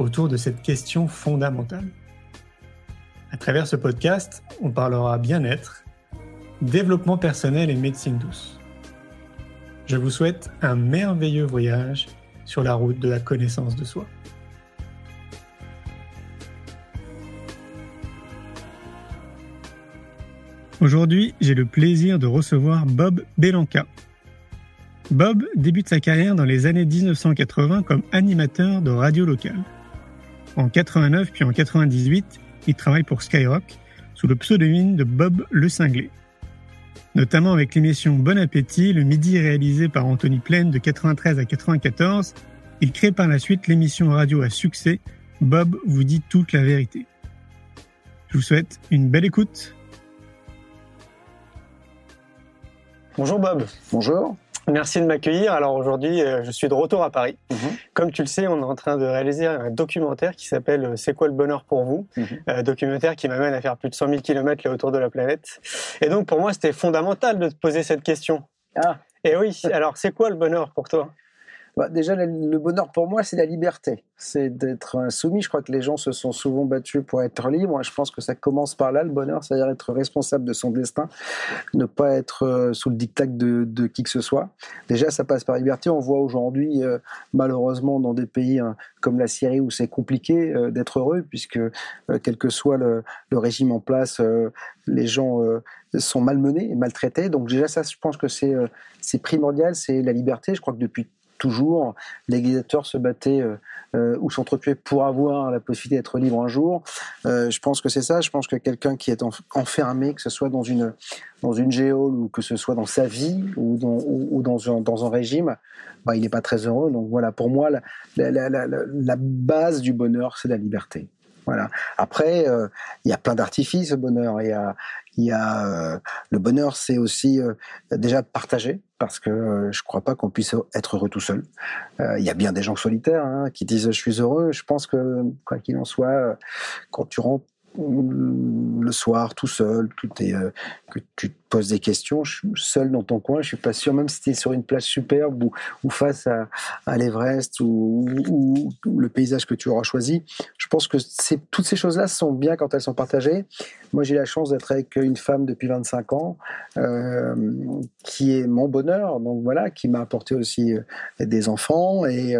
autour de cette question fondamentale. À travers ce podcast, on parlera bien-être, développement personnel et médecine douce. Je vous souhaite un merveilleux voyage sur la route de la connaissance de soi. Aujourd'hui, j'ai le plaisir de recevoir Bob Belanca. Bob débute sa carrière dans les années 1980 comme animateur de radio locale. En 89 puis en 98, il travaille pour Skyrock sous le pseudonyme de Bob Le Cinglé. Notamment avec l'émission Bon Appétit, le midi réalisé par Anthony Plaine de 93 à 94, il crée par la suite l'émission radio à succès Bob vous dit toute la vérité. Je vous souhaite une belle écoute. Bonjour Bob. Bonjour. Merci de m'accueillir. Alors aujourd'hui, euh, je suis de retour à Paris. Mhm. Comme tu le sais, on est en train de réaliser un documentaire qui s'appelle euh, C'est quoi le bonheur pour vous mhm. euh, Documentaire qui m'amène à faire plus de 100 000 km là autour de la planète. Et donc pour moi, c'était fondamental de te poser cette question. Ah. Et oui, alors c'est quoi le bonheur pour toi? Bah, déjà, le bonheur pour moi, c'est la liberté. C'est d'être insoumis. Je crois que les gens se sont souvent battus pour être libres. Je pense que ça commence par là, le bonheur, c'est-à-dire être responsable de son destin, ne pas être euh, sous le diktat de, qui que ce soit. Déjà, ça passe par liberté. On voit aujourd'hui, euh, malheureusement, dans des pays hein, comme la Syrie où c'est compliqué euh, d'être heureux, puisque quel que soit le, le régime en place, les gens sont malmenés et maltraités. Donc déjà, ça, je pense que c'est primordial, c'est la liberté. Je crois que depuis toujours. Les gladiateurs se battaient euh, euh, ou s'entretuaient pour avoir la possibilité d'être libre un jour. Euh, je pense que c'est ça. Je pense que quelqu'un qui est enfermé, que ce soit dans une dans une géole ou que ce soit dans sa vie ou dans, dans, un, régime, bah, il n'est pas très heureux. Donc voilà, pour moi, la, base du bonheur, c'est la liberté. Voilà. Après, il y a plein d'artifices, le bonheur. Il y a le bonheur, c'est aussi déjà partager parce que euh, je ne crois pas qu'on puisse être heureux tout seul. Euh, il y a bien des gens solitaires hein, qui disent je suis heureux. Je pense que quoi qu'il en soit, euh, quand tu rentres le soir tout seul, euh, que tu te poses des questions, je suis seul dans ton coin, je suis pas sûr, même si tu es sur une place superbe ou, face à, l'Everest ou, le paysage que tu auras choisi, je pense que toutes ces choses-là sont bien quand elles sont partagées. Moi, j'ai la chance d'être avec une femme depuis 25 ans, euh, qui est mon bonheur, donc voilà, qui m'a apporté aussi euh, des enfants et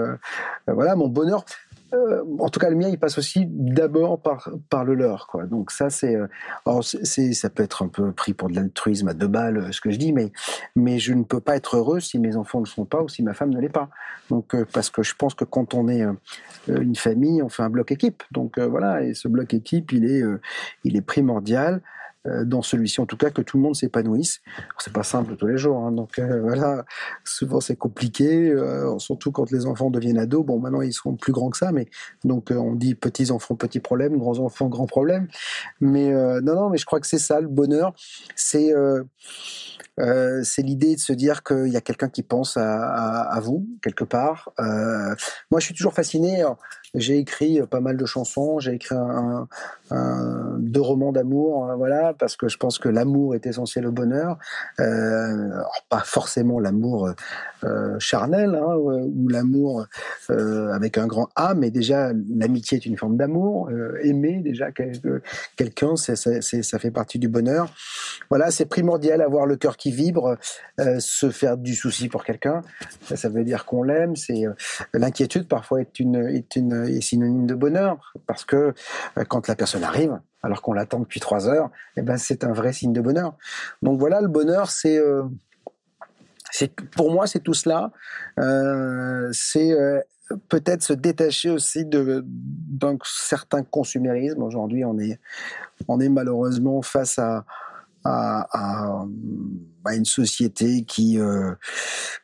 voilà, mon bonheur euh, en tout cas, le mien, il passe aussi d'abord par, par le leur. Quoi. Donc ça, c'est, euh, c'est, ça peut être un peu pris pour de l'altruisme à deux balles, euh, ce que je dis, mais, mais je ne peux pas être heureux si mes enfants ne le sont pas ou si ma femme ne l'est pas. Donc, parce que je pense que quand on est une famille, on fait un bloc équipe. Donc voilà, et ce bloc équipe, il est, il est primordial. Euh, dans celui-ci en tout cas que tout le monde s'épanouisse. C'est pas simple tous les jours, hein, donc euh, voilà, souvent c'est compliqué, euh, surtout quand les enfants deviennent ados. Bon, maintenant ils seront plus grands que ça, mais donc on dit petits enfants petits problèmes, grands enfants grands problèmes. Mais non, non, mais je crois que c'est ça le bonheur, c'est c'est l'idée de se dire qu'il y a quelqu'un qui pense à, vous quelque part. moi, je suis toujours fasciné. J'ai écrit pas mal de chansons, j'ai écrit deux romans d'amour, euh, voilà, parce que je pense que l'amour est essentiel au bonheur. Euh, pas forcément l'amour euh, charnel hein, ou l'amour euh, avec un grand A, mais déjà l'amitié est une forme d'amour. Euh, aimer déjà quelqu'un, ça, ça fait partie du bonheur. Voilà, c'est primordial avoir le cœur qui vibre, se faire du souci pour quelqu'un. Ça, ça, veut dire qu'on l'aime. C'est l'inquiétude parfois est une est une est synonyme de bonheur parce que quand la personne arrive, alors qu'on l'attend depuis trois heures, eh ben c'est un vrai signe de bonheur. Donc voilà, le bonheur, c'est euh, pour moi, c'est tout cela. Euh, c'est euh, peut-être se détacher aussi de d'un certain consumérisme. Aujourd'hui, on est on est malheureusement face à à, à, à une société qui euh,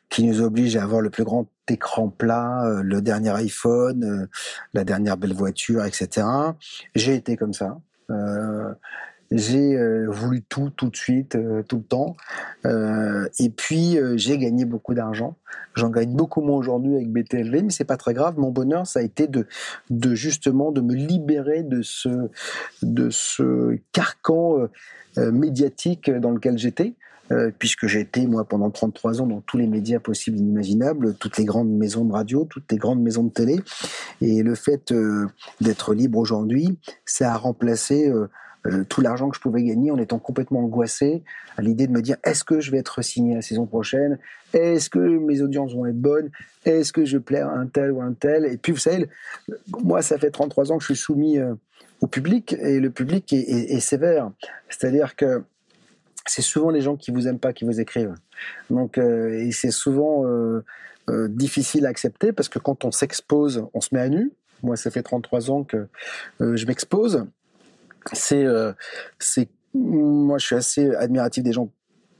qui nous oblige à avoir le plus grand écran plat, euh, le dernier iPhone, euh, la dernière belle voiture, etc. J'ai été comme ça. J'ai euh, voulu tout tout de suite, euh, tout le temps. Euh, et puis j'ai gagné beaucoup d'argent. J'en gagne beaucoup moins aujourd'hui avec BTLV, mais c'est pas très grave. Mon bonheur, ça a été de, de justement de me libérer de ce de ce carcan médiatique dans lequel j'étais. Euh, puisque j'ai été, moi, pendant 33 ans dans tous les médias possibles et inimaginables, toutes les grandes maisons de radio, toutes les grandes maisons de télé. Et le fait euh, d'être libre aujourd'hui, ça a remplacé euh, tout l'argent que je pouvais gagner en étant complètement angoissé à l'idée de me dire est-ce que je vais être signé la saison prochaine? Est-ce que mes audiences vont être bonnes? Est-ce que je plais à un tel ou un tel? Et puis, vous savez, moi, ça fait 33 ans que je suis soumis au public et le public est, sévère. C'est-à-dire que c'est souvent les gens qui vous aiment pas qui vous écrivent. Donc, euh, et c'est souvent euh, euh, difficile à accepter parce que quand on s'expose, on se met à nu. Moi, ça fait 33 ans que euh, je m'expose. C'est, euh, c'est, moi, je suis assez admiratif des gens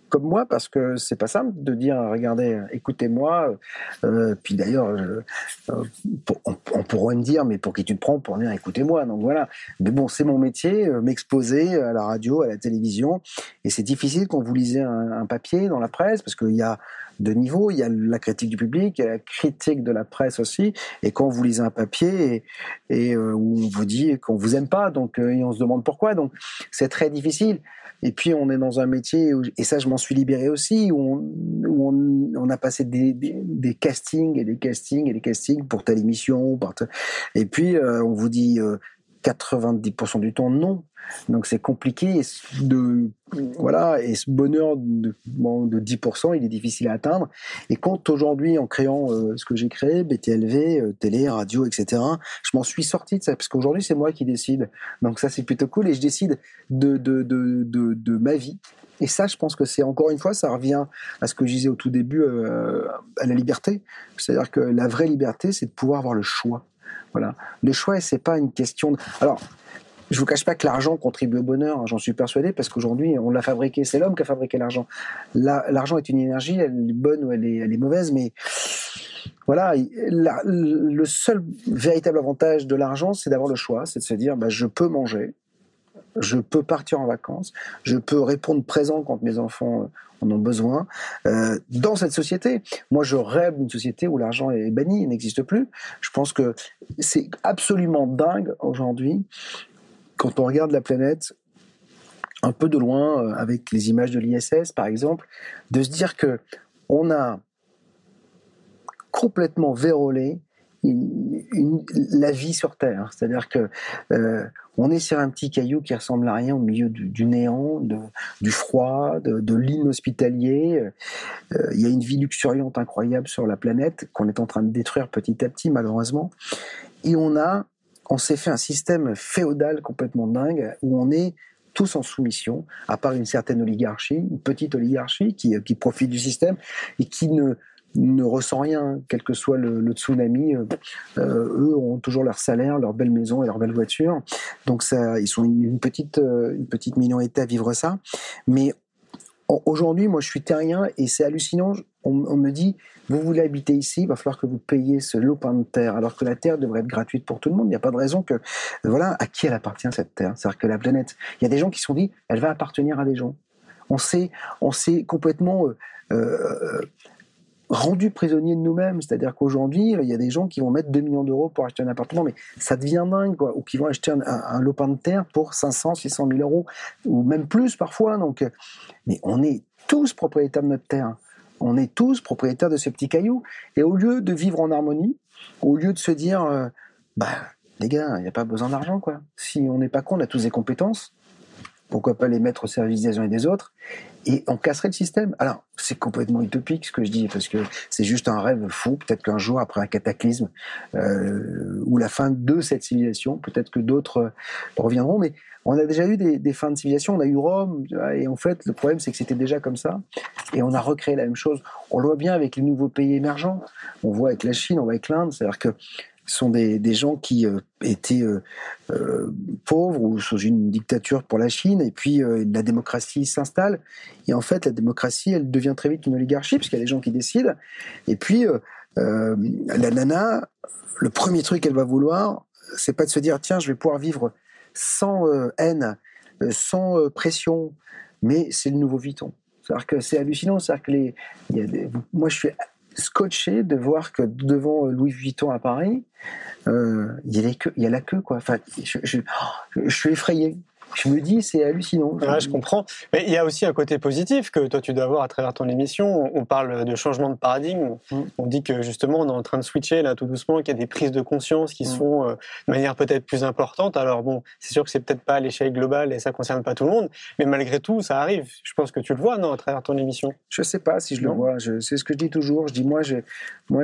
comme moi parce que c'est pas simple de dire regardez écoutez-moi euh, puis d'ailleurs euh, on, on, pourrait me dire mais pour qui tu te prends pour dire écoutez-moi donc voilà. Mais bon c'est mon métier euh, m'exposer à la radio à la télévision et c'est difficile quand vous lisez un, papier dans la presse parce qu'il y a de niveaux il y a la critique du public il y a la critique de la presse aussi. Et quand vous lisez un papier et, euh, où on vous dit qu'on vous aime pas donc et on se demande pourquoi. Donc c'est très difficile. Et puis on est dans un métier, où, et ça je m'en suis libéré aussi, où on, où on, on a passé des, des, des, castings et des castings et des castings pour telle émission. Et puis euh, on vous dit euh, 90% du temps non. Donc c'est compliqué de voilà et ce bonheur de, bon, de 10% il est difficile à atteindre. Et quand aujourd'hui en créant euh, ce que j'ai créé BTLV, euh, télé, radio, etc. Je m'en suis sorti de ça parce qu'aujourd'hui c'est moi qui décide. Donc ça c'est plutôt cool et je décide de de, de, de, de ma vie. Et ça, je pense que c'est encore une fois, ça revient à ce que je disais au tout début, euh, à la liberté. C'est-à-dire que la vraie liberté, c'est de pouvoir avoir le choix. Voilà. Le choix, c'est pas une question. De... Alors, je vous cache pas que l'argent contribue au bonheur, hein, j'en suis persuadé, parce qu'aujourd'hui, on l'a fabriqué, c'est l'homme qui a fabriqué l'argent. L'argent est une énergie, elle est bonne ou elle est, mauvaise, mais voilà, le seul véritable avantage de l'argent, c'est d'avoir le choix, c'est de se dire, bah, je peux manger, je peux partir en vacances, je peux répondre présent quand mes enfants en ont besoin. Euh, dans cette société, moi je rêve d'une société où l'argent est banni, il n'existe plus. Je pense que c'est absolument dingue aujourd'hui quand on regarde la planète un peu de loin euh, avec les images de l'ISS par exemple, de se dire que on a complètement vérolé la vie sur Terre. C'est-à-dire que euh, on est sur un petit caillou qui ressemble à rien au milieu du, néant, du froid, de, l'inhospitalier. Euh, il y a une vie luxuriante incroyable sur la planète qu'on est en train de détruire petit à petit, malheureusement. Et on a, on s'est fait un système féodal complètement dingue où on est tous en soumission, à part une certaine oligarchie, une petite oligarchie qui, qui profite du système et qui ne ne ressent rien, quel que soit le, tsunami. Euh, eux ont toujours leur salaire, leur belle maison et leur belle voiture. Donc ils sont une, petite, euh, une petite minorité à vivre ça. Mais aujourd'hui, moi, je suis terrien et c'est hallucinant. On, me dit, vous voulez habiter ici, il va falloir que vous payiez ce lopin de terre, alors que la terre devrait être gratuite pour tout le monde. Il n'y a pas de raison que, voilà, à qui elle appartient cette terre? C'est-à-dire que la planète, il y a des gens qui se sont dit, elle va appartenir à des gens. On s'est, on s'est complètement euh, euh, rendu prisonnier de nous-mêmes. C'est-à-dire qu'aujourd'hui, il y a des gens qui vont mettre 2 millions d'euros pour acheter un appartement, mais ça devient dingue, quoi. Ou qui vont acheter un, un, lopin de terre pour 500, 600 000 euros, ou même plus parfois. Donc, mais on est tous propriétaires de notre terre. On est tous propriétaires de ce petit caillou. Et au lieu de vivre en harmonie, au lieu de se dire, euh, bah, les gars, il n'y a pas besoin d'argent, quoi. Si on n'est pas con, on a tous des compétences pourquoi pas les mettre au service des uns et des autres, et on casserait le système. Alors, c'est complètement utopique ce que je dis, parce que c'est juste un rêve fou. Peut-être qu'un jour, après un cataclysme, euh, ou la fin de cette civilisation, peut-être que d'autres reviendront, mais on a déjà eu des, des, fins de civilisation, on a eu Rome, et en fait, le problème, c'est que c'était déjà comme ça, et on a recréé la même chose. On le voit bien avec les nouveaux pays émergents, on voit avec la Chine, on voit avec l'Inde, c'est-à-dire que sont des, des gens qui euh, étaient euh, euh, pauvres ou sous une dictature pour la Chine, et puis la démocratie s'installe. Et en fait, la démocratie, elle devient très vite une oligarchie, puisqu'il y a des gens qui décident. Et puis, la nana, le premier truc qu'elle va vouloir, c'est pas de se dire, tiens, je vais pouvoir vivre sans haine, sans pression, mais c'est le nouveau Vuitton. C'est-à-dire que c'est hallucinant. C'est-à-dire que les, y a des, moi, je suis scotché de voir que devant Louis Vuitton à Paris, euh, il, y y a la queue, quoi. Enfin, je, je, je suis effrayé je me dis, c'est hallucinant. je comprends. Mais il y a aussi un côté positif que toi, tu dois avoir à travers ton émission. On parle de changement de paradigme. Mm. On dit que justement, on est en train de switcher là tout doucement, qu'il y a des prises de conscience qui mm. se font euh, de manière peut-être plus importante. Alors bon, c'est sûr que c'est peut-être pas à l'échelle globale et ça concerne pas tout le monde, mais malgré tout, ça arrive. Je pense que tu le vois, non, à travers ton émission? Je sais pas si je le vois. C'est ce que je dis toujours. Je dis moi, j'ai, moi,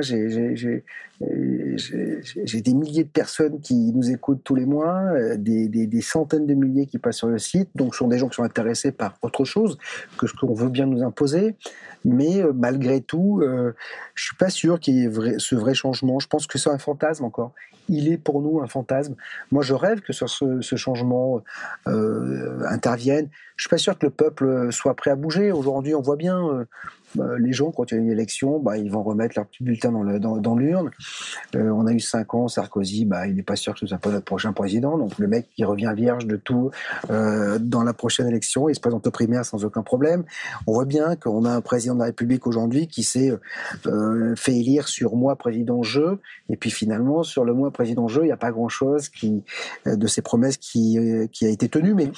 des milliers de personnes qui nous écoutent tous les mois, euh, des, des, des centaines de milliers qui passent sur le site donc sont des gens qui sont intéressés par autre chose que ce qu'on veut bien nous imposer. Mais euh, malgré tout, euh, je suis pas sûr qu'il y ait ce vrai changement. Je pense que c'est un fantasme encore. Il est pour nous un fantasme. Moi, je rêve que ce, ce changement euh, intervienne. Je suis pas sûr que le peuple soit prêt à bouger. Aujourd'hui, on voit bien bah, les gens, quand il y a une élection, bah, ils vont remettre leur petit bulletin dans, le, dans, l'urne. Euh, on a eu cinq ans, Sarkozy, bah, il n'est pas sûr que ce soit pas notre prochain président. Donc le mec, il revient vierge de tout euh, dans la prochaine élection. Il se présente aux primaires sans aucun problème. On voit bien qu'on a un président de la République aujourd'hui qui s'est euh, fait élire sur moi président jeu. Et puis finalement, sur le mois président jeu, il n'y a pas grand-chose qui de ses promesses qui, qui a été tenu. Mais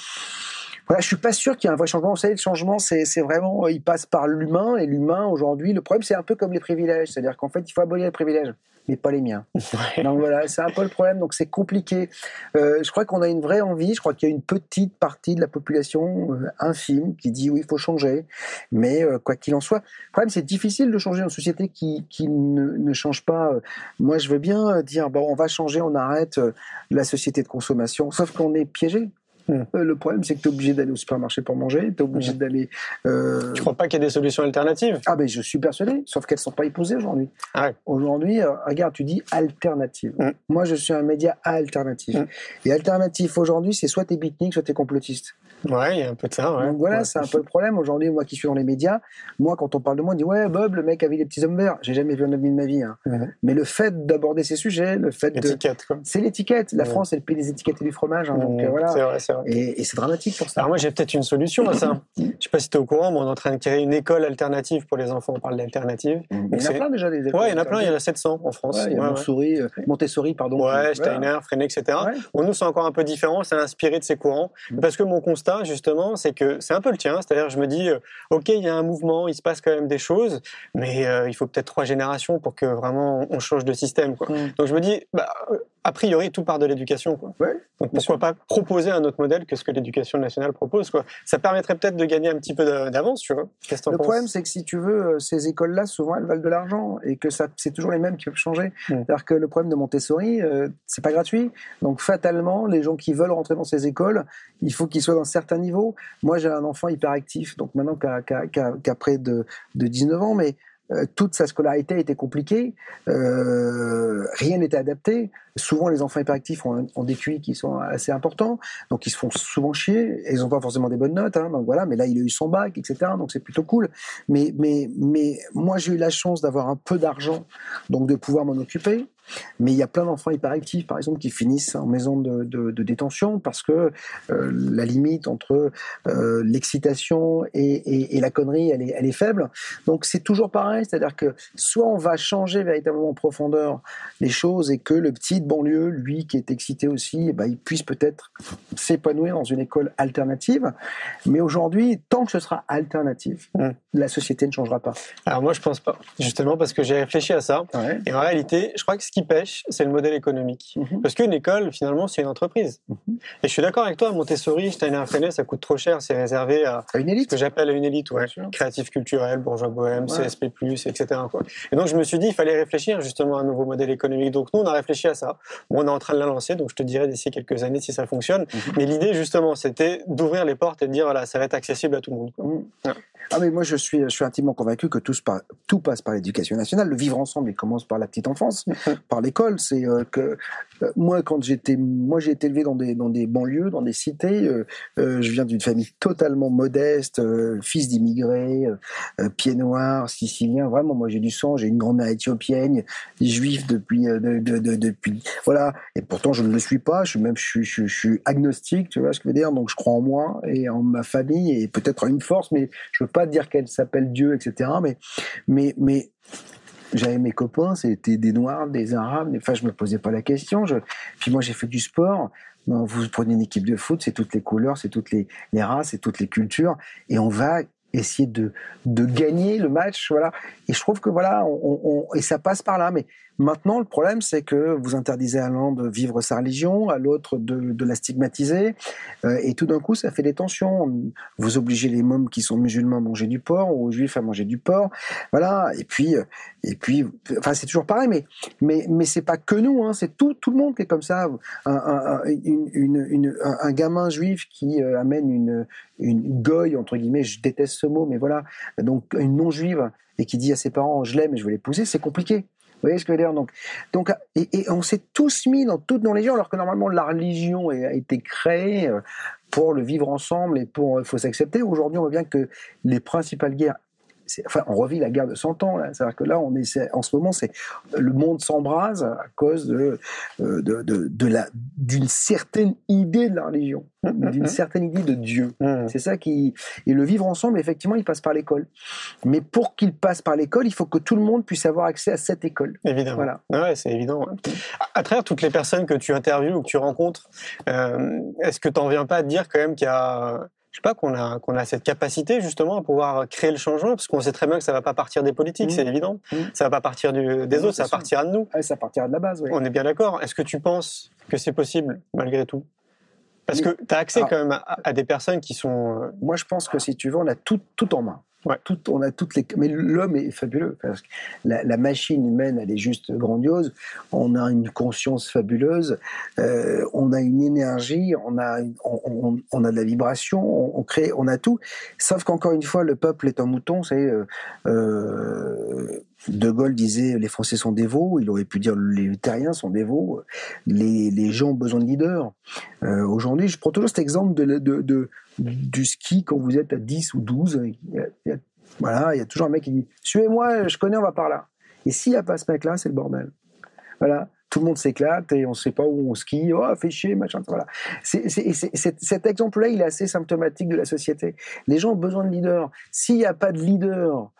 voilà, je suis pas sûr qu'il y ait un vrai changement. Vous savez, le changement, c'est, vraiment, il passe par l'humain et l'humain aujourd'hui. Le problème, c'est un peu comme les privilèges, c'est-à-dire qu'en fait, il faut abolir les privilèges, mais pas les miens. Donc voilà, c'est un peu le problème. Donc c'est compliqué. Euh, je crois qu'on a une vraie envie. Je crois qu'il y a une petite partie de la population euh, infime qui dit oui, il faut changer. Mais euh, quoi qu'il en soit, le problème, c'est difficile de changer une société qui, qui ne, ne change pas. Moi, je veux bien dire bon, on va changer, on arrête la société de consommation, sauf qu'on est piégé. Euh, le problème, c'est que tu es obligé d'aller au supermarché pour manger, tu es obligé d'aller. Euh... Tu crois pas qu'il y a des solutions alternatives? Ah, ben je suis persuadé, sauf qu'elles sont pas épousées aujourd'hui. Ah aujourd'hui, euh, regarde, tu dis alternative. Hmm. Moi, je suis un média alternatif. Et alternatif aujourd'hui, c'est soit t'es beatnik, soit t'es complotiste. Ouais, il y a un peu de ça. Ouais. Donc voilà, c'est un peu le problème aujourd'hui. Moi qui suis dans les médias, moi quand on parle de moi, on dit ouais Bob, le mec avait les petits hommes verts. J'ai jamais vu un ovni de ma vie. Hein. Mais le fait d'aborder ces sujets, le fait de, c'est l'étiquette. La France, elle paye des étiquettes et du fromage. Hein, donc euh, voilà. Et, c'est dramatique pour ça. Alors moi j'ai peut-être une solution à ça. Je sais pas si tu es au courant, mais on est en train de créer une école alternative pour les enfants. On parle d'alternative. Il y en a plein déjà des écoles. Ouais, il y en a plein. Il y en a 700 en France. il y a Montessori, euh, Montessori, pardon. Ouais, Steiner, Freinet, etc. Bon, nous c'est encore un peu différent. C'est inspiré de ces courants mm. parce que mon constat justement, c'est que c'est un peu le tien. C'est-à-dire, je me dis, euh, ok, il y a un mouvement, il se passe quand même des choses, mais euh, il faut peut-être trois générations pour que vraiment on change de système. Quoi. Mm. Donc je me dis, bah, a priori, tout part de l'éducation. Quoi. Donc pourquoi pas proposer un autre modèle que ce que l'éducation nationale propose quoi. Ça permettrait peut-être de gagner un petit peu d'avance, tu vois. Le problème, c'est que si tu veux, euh, ces écoles-là, souvent, elles valent de l'argent et que ça, c'est toujours les mêmes qui peuvent changer. Mm. C'est-à-dire que le problème de Montessori, c'est pas gratuit. Donc fatalement, les gens qui veulent rentrer dans ces écoles, il faut qu'ils soient dans certains niveaux. Moi, j'ai un enfant hyperactif, donc maintenant qu'à près de, de 19 ans, mais euh, toute sa scolarité été compliquée, euh, rien n'était adapté. Souvent, les enfants hyperactifs ont, ont, des QI qui sont assez importants, donc ils se font souvent chier. Et ils n'ont pas forcément des bonnes notes, hein, donc voilà. Mais là, il a eu son bac, etc. Donc c'est plutôt cool. Mais mais mais moi, j'ai eu la chance d'avoir un peu d'argent, donc de pouvoir m'en occuper. Mais il y a plein d'enfants hyperactifs, par exemple, qui finissent en maison de, de, de détention parce que euh, la limite entre euh, l'excitation et, et, et, la connerie, elle est, elle est faible. Donc c'est toujours pareil, c'est-à-dire que soit on va changer véritablement en profondeur les choses et que le petit de banlieue, lui qui est excité aussi, eh ben, il puisse peut-être s'épanouir dans une école alternative. Mais aujourd'hui, tant que ce sera alternatif, mmh. la société ne changera pas. Alors moi, je pense pas, justement parce que j'ai réfléchi à ça. Ouais. Et en réalité, je crois que ce qui pêche, c'est le modèle économique. Mhm. Parce qu'une école, finalement, c'est une entreprise. Mhm. Et je suis d'accord avec toi, Montessori, Steiner Freinet, ça coûte trop cher, c'est réservé à, une élite. ce que j'appelle une élite, ouais. Créatif culturel, bourgeois bohème, CSP+, etc. Quoi. Et donc, je me suis dit, il fallait réfléchir justement à un nouveau modèle économique. Donc, nous, on a réfléchi à ça. Bon, on est en train de la lancer, donc je te dirai d'ici quelques années si ça fonctionne. Mhm. Mais l'idée, justement, c'était d'ouvrir les portes et de dire, voilà, ça va être accessible à tout le monde. Quoi. Ah mais moi je suis, je suis intimement convaincu que tout, tout passe par l'éducation nationale. Le vivre ensemble, il commence par la petite enfance, par l'école. C'est euh, que euh, moi quand j'étais, moi j'ai été élevé dans des dans des banlieues, dans des cités. Euh, je viens d'une famille totalement modeste, fils d'immigrés, pieds noirs, sicilien. Vraiment, moi j'ai du sang. J'ai une grand-mère éthiopienne, juif depuis de, de, depuis voilà. Et pourtant je ne le suis pas. Je suis même je, je, je suis agnostique, tu vois ce que je veux dire. Donc je crois en moi et en ma famille et peut-être en une force, mais je veux pas dire qu'elle s'appelle Dieu, etc. Mais, mais, mais j'avais mes copains, c'était des Noirs, des Arabes. Enfin, je me posais pas la question. Puis moi, j'ai fait du sport. Vous prenez une équipe de foot, c'est toutes les couleurs, c'est toutes les, races, c'est toutes les cultures, et on va essayer de, gagner le match, voilà. Et je trouve que voilà, et ça passe par là. Mais Maintenant, le problème, c'est que vous interdisez à l'un de vivre sa religion, à l'autre de, la stigmatiser, euh, et tout d'un coup, ça fait des tensions. Vous obligez les mômes qui sont musulmans à manger du porc, ou aux juifs à manger du porc, voilà. Et puis, et puis, enfin, c'est toujours pareil, mais mais mais c'est pas que nous, hein, c'est tout tout le monde qui est comme ça. Un, un, une, une, un gamin juif qui euh, amène une une goye entre guillemets, je déteste ce mot, mais voilà, donc une non juive et qui dit à ses parents je l'aime et je veux l'épouser, c'est compliqué. Voyez ce que je veux dire? Donc, donc, et, et on s'est tous mis dans toutes nos religions, alors que normalement la religion a été créée euh, pour le vivre ensemble et pour il faut s'accepter. Aujourd'hui, on voit bien que les principales guerres enfin, on revit la guerre de 100 ans. C'est-à-dire que là, on est, en ce moment, c'est le monde s'embrase à cause de, euh, de, de, de la, d'une certaine idée de la religion, d'une certaine idée de Dieu. Mmh. C'est ça qui, et le vivre ensemble, effectivement, il passe par l'école. Mais pour qu'il passe par l'école, il faut que tout le monde puisse avoir accès à cette école. Évidemment. Voilà. Ouais, c'est évident. À, travers toutes les personnes que tu interviews ou que tu rencontres, euh, est-ce que tu n'en viens pas à te dire quand même qu'il y a je sais pas qu'on a qu'on a cette capacité justement à pouvoir créer le changement parce qu'on sait très bien que ça va pas partir des politiques, c'est mmh. évident. Mmh. Ça va pas partir du, des autres, ça va partir de nous. Ah, ça partira de la base. Oui. On est bien d'accord. Est-ce que tu penses que c'est possible malgré tout? Parce que tu as accès quand même à, à, des personnes qui sont. Euh, Moi, je pense que si tu veux, on a tout tout en main. On a toutes les, mais l'homme est fabuleux. Parce que la, machine humaine, elle est juste grandiose. On a une conscience fabuleuse. Euh, on a une énergie. On a, on, a de la vibration. On, crée, on a tout. Sauf qu'encore une fois, le peuple est un mouton. C'est euh, euh, De Gaulle disait les Français sont dévots. Il aurait pu dire les Terriens sont dévots. Les, les gens ont besoin de leaders. Aujourd'hui, je prends toujours cet exemple de du ski quand vous êtes à 10 ou 12. Il y a, voilà, il y a toujours un mec qui dit Suivez-moi, je connais, on va par là. Et s'il n'y a pas ce mec-là, c'est le bordel. Voilà. Tout le monde s'éclate et on ne sait pas où on skie. Oh, fait chier, machin. Voilà. Cet exemple-là, il est assez symptomatique de la société. Les gens ont besoin de leaders. S'il n'y a pas de leader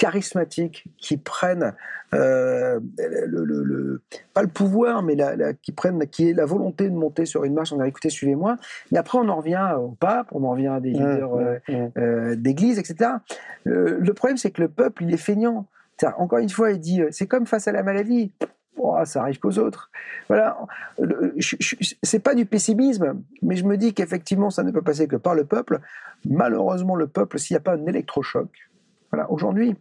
charismatiques qui prennent euh, le, le, le, pas le pouvoir, mais la, la, qui prennent, qui est la volonté de monter sur une marche, on a écouté, suivez-moi. Mais après, on en revient au pape, on en revient à des mmh, leaders mmh, euh, mmh. euh, d'église, etc. Le problème, c'est que le peuple, il est feignant. Encore une fois, il dit, c'est comme face à la maladie. Oh, ça arrive qu'aux autres. Voilà. C'est pas du pessimisme, mais je me dis qu'effectivement, ça ne peut passer que par le peuple. Malheureusement, le peuple, s'il n'y a pas un électrochoc, voilà, aujourd'hui,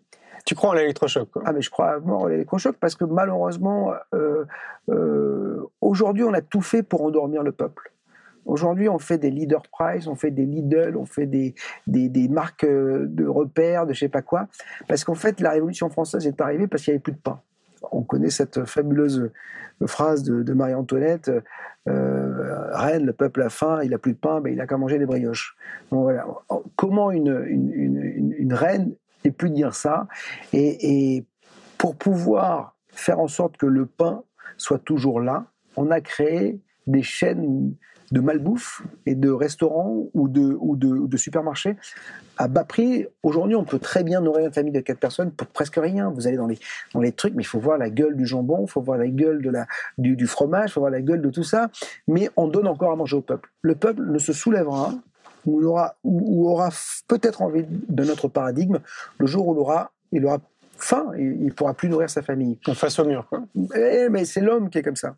tu crois en l'électrochoc Ah mais je crois à en l'électrochoc parce que malheureusement, euh, euh, aujourd'hui on a tout fait pour endormir le peuple. Aujourd'hui, on fait des leader price, on fait des Lidl, on fait des, des, des, marques euh, de repères, de je sais pas quoi. Parce qu'en fait, la Révolution française est arrivée parce qu'il n'y avait plus de pain. On connaît cette fabuleuse phrase de, Marie-Antoinette Reine, le peuple a faim, il a plus de pain, ben, il a qu'à manger des brioches. Donc, voilà. Comment une, une, une reine et plus dire ça. Et, pour pouvoir faire en sorte que le pain soit toujours là, on a créé des chaînes de malbouffe et de restaurants ou de, supermarchés à bas prix. Aujourd'hui, on peut très bien nourrir une famille de quatre personnes pour presque rien. Vous allez dans les, trucs, mais il faut voir la gueule du jambon, il faut voir la gueule du, du fromage, il faut voir la gueule de tout ça. Mais on donne encore à manger au peuple. Le peuple ne se soulèvera où aura, où aura peut-être envie de notre paradigme le jour où il aura, il aura faim et il pourra plus nourrir sa famille. On face au mur, quoi. Eh, mais c'est l'homme qui est comme ça.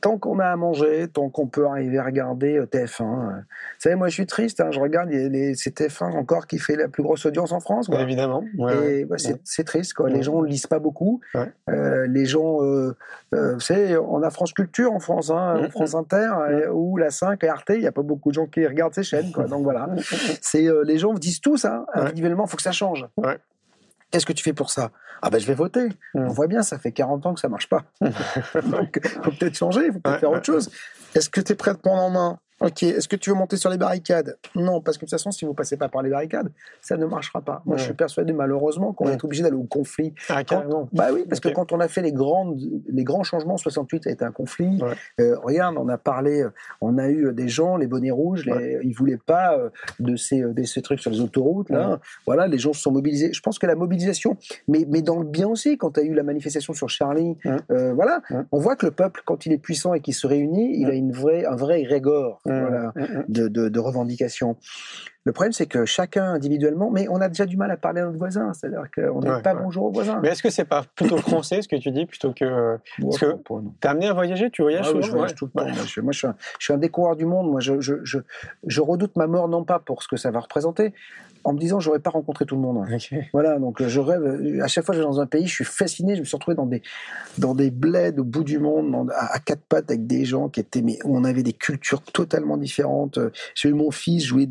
Tant qu'on a à manger, tant qu'on peut arriver à regarder euh, TF1. euh. Vous savez, moi, je suis triste. hein, je regarde c'est TF1 encore qui fait la plus grosse audience en France. quoi. Évidemment. Ouais, bah, c'est Ouais. c'est triste, quoi. Ouais. Les gens ne lisent pas beaucoup. Euh, les gens, euh, euh, vous savez, on a France Culture en France, hein, Mhm. France Inter, euh, ou la 5, et Arte. Il n'y a pas beaucoup de gens qui regardent ces chaînes, quoi. Donc voilà. C'est les gens disent tous, hein, individuellement, il faut que ça change. Qu'est-ce que tu fais pour ça? Ah ben je vais voter. Mm. On voit bien, ça fait 40 ans que ça marche pas. Donc faut peut-être changer, il faut peut-être Ouais, faire ouais. autre chose. Est-ce que tu es prêt à te prendre en main? Ok, est-ce que tu veux monter sur les barricades? Non, parce que de toute façon, si vous passez pas par les barricades, ça ne marchera pas. Moi, je suis persuadé malheureusement qu'on Ouais. être obligé d'aller au conflit. Ah, Quand- carrément. bah oui, parce que quand on a fait les grandes, les grands changements, 68 ça a été un conflit. Ouais. Euh, regarde, on a parlé, euh, on a eu des gens, les bonnets rouges, les, ils voulaient pas euh, de ces, euh, de ces trucs sur les autoroutes. Là, voilà, les gens se sont mobilisés. Je pense que la mobilisation, mais, mais dans le bien aussi, quand tu as eu la manifestation sur Charlie, euh, voilà, on voit que le peuple, quand il est puissant et qu'il se réunit, il a une vraie, un vrai régor. Mm, Voilà mm, mm. de, de, de revendications. Le problème, c'est que chacun individuellement, mais on a déjà du mal à parler à notre voisin, c'est-à-dire qu'on n'est Ouais, pas ouais. bonjour au voisin. Mais est-ce que c'est pas plutôt français ce que tu dis plutôt que Moi, parce je que- t'es amené à voyager Tu voyages Ah oui, je voyage Ouais. tout le temps. Moi, je, moi, je suis un, je suis un découvreur du monde. Moi, je redoute ma mort, non pas pour ce que ça va représenter, en me disant, j'aurais pas rencontré tout le monde. Ok. Voilà, donc euh, je rêve. euh, À chaque fois que je vais dans un pays, je suis fasciné. Je me suis retrouvé dans des, dans des bleds au bout du monde, dans- à, à quatre pattes avec des gens qui étaient, mais on avait des cultures totalement différentes. Euh, J'ai eu mon fils jouer,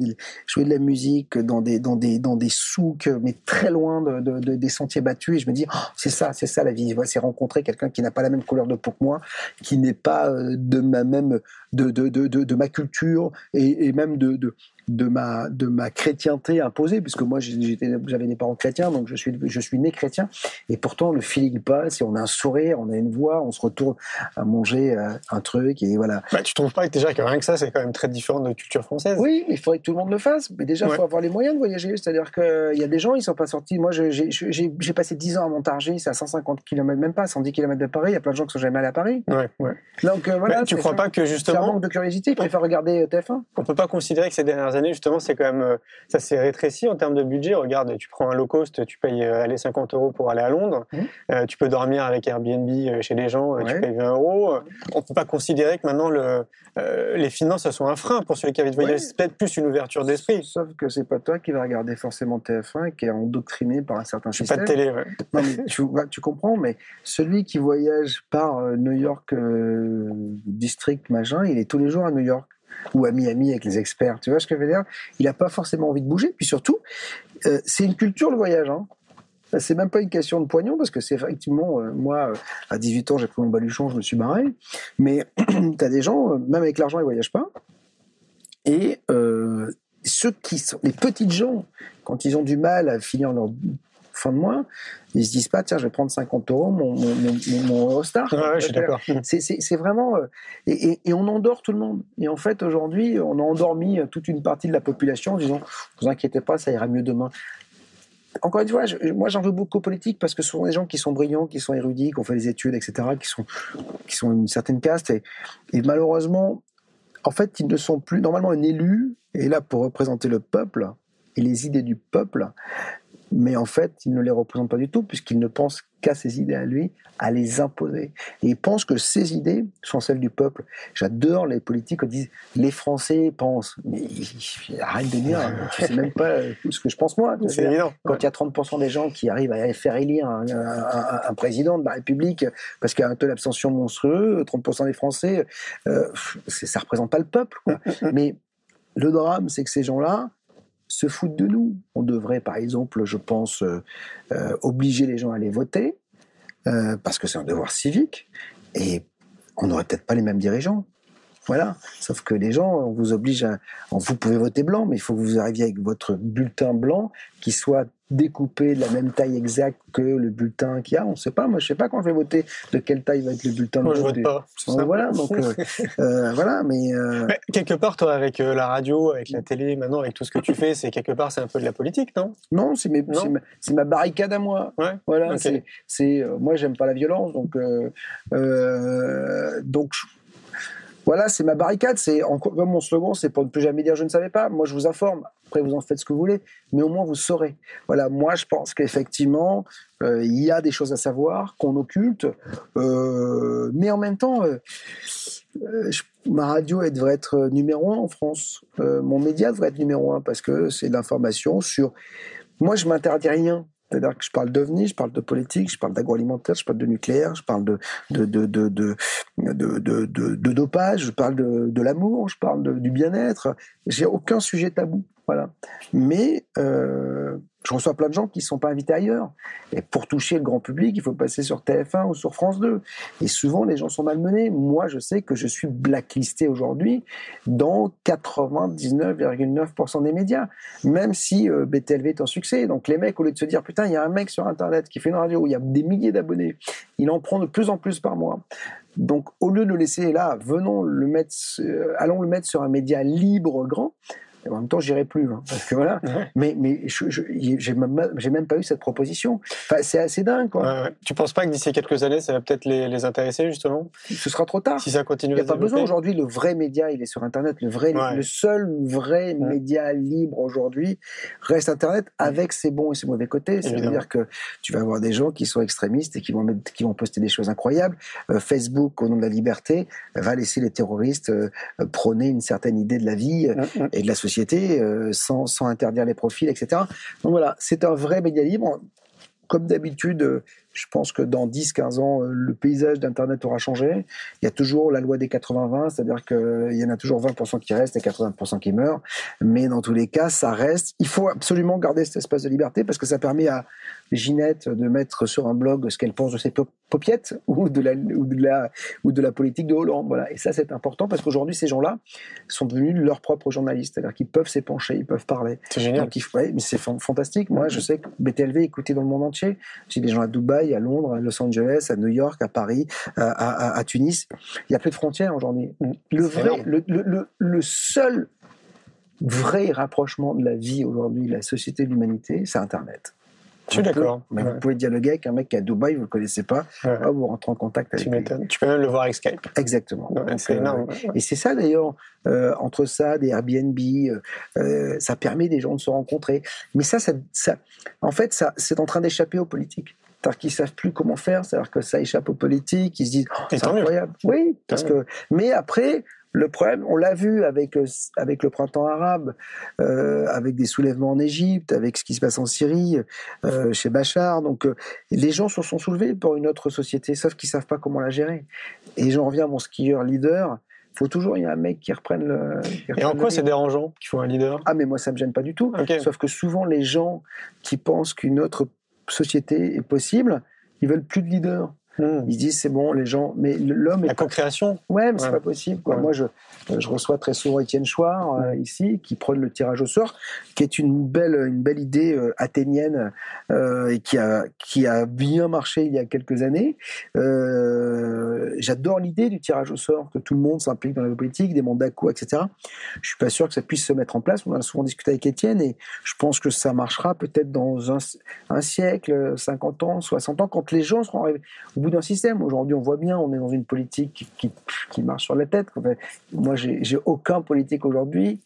jouer de la musique dans des, dans des, dans des souks, mais très loin de, de- de- des sentiers battus. Et je me dis, Oh, c'est ça, c'est ça la vie. Voilà, C'est rencontrer quelqu'un qui n'a pas la même couleur de peau que moi, qui n'est pas de ma même, de, de, de, de, de ma culture et, et même de, de, de ma de ma chrétienté imposée puisque moi j'avais des parents chrétiens donc je suis je suis né chrétien. Et pourtant le feeling passe et on a un sourire on a une voix on se retourne à manger euh, un truc et voilà. Bah, tu trouves pas que déjà que rien que ça c'est quand même très différent de notre culture française? Oui mais il faudrait que tout le monde le fasse. Mais déjà il Ouais. faut avoir les moyens de voyager. C'est-à-dire que il y a des gens ils sont pas sortis. Moi j'ai passé 10 ans à Montargis c'est à 150 km même pas 110 km de Paris. Il y a plein de gens qui sont jamais allés à Paris. Ouais, ouais. donc euh, voilà tu c'est crois ça. pas que c'est un justement manque de curiosité. Ils préfèrent regarder euh, TF1 on peut pas considérer que ces dernières années justement c'est quand même euh, ça s'est rétréci en termes de budget regarde tu prends un low cost tu payes euh, aller 50 euros pour aller à Londres Mhm. Euh, tu peux dormir avec Airbnb chez les gens Ouais. tu payes 20 euros on peut pas considérer que maintenant le euh, les finances ce sont un frein pour celui qui a envie de voyager Ouais. c'est peut-être plus une ouverture d'esprit Sauf que c'est pas toi qui va regarder forcément TF1 et qui est endoctriné par un certain pas de télé ouais. Non, mais tu, bah, tu comprends, mais celui qui voyage par New York euh, District machin, il est tous les jours à New York ou à Miami avec les experts. Tu vois ce que je veux dire? Il n'a pas forcément envie de bouger. Puis surtout, euh, c'est une culture le voyage. Hein. C'est même pas une question de pognon parce que c'est effectivement, euh, moi, euh, à 18 ans, j'ai pris mon baluchon, je me suis barré. Mais tu as des gens, même avec l'argent, ils voyagent pas. Et ceux qui sont, les petites gens, quand ils ont du mal à finir leur fin de mois, ils se disent pas, tiens, je vais prendre 50 euros, mon, mon, mon, mon- Eurostar. Ouais, ouais, je suis d'accord C'est- C'est c'est vraiment. euh, et, et- et on endort tout le monde. Et en fait, aujourd'hui, on a endormi euh, toute une partie de la population en disant vous inquiétez pas, ça ira mieux demain. Encore une fois, je- moi j'en veux beaucoup aux politiques parce que ce sont des gens qui sont brillants, qui sont érudits, qui ont fait des études, etc., qui sont, qui sont une certaine caste. Et, et malheureusement, en fait, ils ne sont plus. Normalement, un élu est là pour représenter le peuple et les idées du peuple. Mais en fait, il ne les représente pas du tout, puisqu'il ne pense qu'à ses idées à lui, à les imposer. Et il pense que ses idées sont celles du peuple. J'adore les politiques qui disent les Français pensent. Mais arrête de dire, tu sais même pas euh, ce que je pense moi. C'est évident Quand il y a 30% des gens qui arrivent à faire élire un, un- un- un président de la République parce qu'il y a un taux d'abstention monstrueux, 30% des Français, euh, ça représente pas le peuple. quoi. Mais le drame, c'est que ces gens-là se foutent de nous. On devrait, par exemple, je pense, euh, euh, obliger les gens à aller voter euh, parce que c'est un devoir civique et on n'aurait peut-être pas les mêmes dirigeants. Voilà. Sauf que les gens, on vous oblige à. Vous pouvez voter blanc, mais il faut que vous arriviez avec votre bulletin blanc qui soit découpé de la même taille exacte que le bulletin qu'il y a. On ne sait pas. Moi, je sais pas quand je vais voter de quelle taille va être le bulletin moi de je vote. vote pas Donc, voilà. Donc, euh, euh, voilà. Mais. euh, Mais quelque part, toi, avec euh, la radio, avec la télé, maintenant, avec tout ce que tu fais, c'est quelque part, c'est un peu de la politique, non? Non, c'est ma, ma barricade à moi. Ouais. Voilà, Ok. c'est, moi j'aime pas la violence, donc, donc voilà, c'est ma barricade. C'est comme mon slogan, c'est pour ne plus jamais dire je ne savais pas. Moi, je vous informe. Après, vous en faites ce que vous voulez, mais au moins vous saurez. Voilà, moi, je pense qu'effectivement, euh, il y a des choses à savoir qu'on occulte, euh, mais en même temps, euh, ma radio devrait être numéro un en France. mon média devrait être numéro un parce que c'est l'information sur. Moi, je m'interdis rien. C'est-à-dire que je parle d'OVNI, je parle de politique, je parle d'agroalimentaire, je parle de nucléaire, je parle de, dopage, je parle de, de l'amour, je parle du bien-être. J'ai aucun sujet tabou. Voilà. Mais euh, je reçois plein de gens qui ne sont pas invités ailleurs. Et pour toucher le grand public, il faut passer sur TF1 ou sur France 2. Et souvent, les gens sont malmenés. Moi, je sais que je suis blacklisté aujourd'hui dans 99,9% des médias, même si euh, BTLV est un succès. Donc les mecs, au lieu de se dire, putain, il y a un mec sur Internet qui fait une radio où il y a des milliers d'abonnés, il en prend de plus en plus par mois. Donc, au lieu de le laisser là, venons le mettre, euh, allons le mettre sur un média libre grand en même temps, j'irai plus. Hein, parce que voilà. Mais, mais je, j'ai, même, même pas eu cette proposition. Enfin, c'est assez dingue, quoi. Ouais, Tu penses pas que d'ici quelques années, ça va peut-être les, les, intéresser, justement? Ce sera trop tard. Si ça continue Il n'y a pas besoin aujourd'hui. Le vrai média, il est sur Internet. Le, vrai, le seul vrai média libre aujourd'hui reste Internet avec ses bons et ses mauvais côtés. C'est-à-dire que tu vas avoir des gens qui sont extrémistes et qui vont, mettre, qui vont poster des choses incroyables. Euh, Facebook, au nom de la liberté, va laisser les terroristes euh, prôner une certaine idée de la vie et de la société euh, sans, interdire les profils, etc. Donc voilà, c'est un vrai média libre. Comme d'habitude, euh, je pense que dans 10-15 ans, euh, le paysage d'Internet aura changé. Il y a toujours la loi des 80-20, c'est-à-dire qu'il y en a toujours 20% qui restent et 80% qui meurent. Mais dans tous les cas, ça reste. Il faut absolument garder cet espace de liberté parce que ça permet à Ginette de mettre sur un blog ce qu'elle pense de ses popiettes ou de la, ou de la, ou de la politique de Hollande. Voilà. Et ça, c'est important parce qu'aujourd'hui, ces gens-là sont devenus leurs propres journalistes. C'est-à-dire qu'ils peuvent s'épancher, ils peuvent parler. C'est génial. mais c'est fantastique. Moi, je sais que BTLV est écouté dans le monde entier. J'ai des gens à Dubaï, à Londres, à Los Angeles, à New York, à Paris, à, Tunis. Il n'y a plus de frontières aujourd'hui. Le vrai, le, le, le seul vrai rapprochement de la vie aujourd'hui, de la société de l'humanité, c'est Internet. Je suis d'accord. Mais vous pouvez dialoguer avec un mec qui est à Dubaï, vous ne le connaissez pas, vous rentrez en contact avec lui. Tu peux même le voir avec Skype. Exactement. c'est euh, énorme. Et c'est ça d'ailleurs, euh, entre ça, des Airbnb, euh, ça permet des gens de se rencontrer. Mais ça, ça, ça en fait, ça, c'est en train d'échapper aux politiques. C'est-à-dire qu'ils savent plus comment faire, c'est-à-dire que ça échappe aux politiques, ils se disent oh, c'est incroyable. Oui, parce que mais après le problème, on l'a vu avec, euh, avec le printemps arabe, euh, avec des soulèvements en Égypte, avec ce qui se passe en Syrie, euh, chez Bachar. Donc, les gens se sont soulevés pour une autre société, sauf qu'ils savent pas comment la gérer. Et j'en reviens à mon skieur leader. Il faut toujours il y a un mec qui reprenne le. et en quoi c'est dérangeant qu'il faut un leader? Ah, mais moi, ça me gêne pas du tout. Sauf que souvent, les gens qui pensent qu'une autre société est possible, ils veulent plus de leader. Ils disent c'est bon, les gens. Mais l'homme. La co-création Ouais, mais c'est pas possible. Quoi. Moi, je, je reçois très souvent Étienne Chouard euh, ici, qui prône le tirage au sort, qui est une belle, une belle idée euh, athénienne euh, et qui a, qui a bien marché il y a quelques années. J'adore l'idée du tirage au sort, que tout le monde s'implique dans la politique, des mandats courts, etc. Je suis pas sûr que ça puisse se mettre en place. On a souvent discuté avec Étienne et je pense que ça marchera peut-être dans un, un, siècle, 50 ans, 60 ans, quand les gens seront arrivés au bout d'un système. Aujourd'hui, on voit bien, on est dans une politique qui, qui, marche sur la tête. moi, j'ai aucun politique aujourd'hui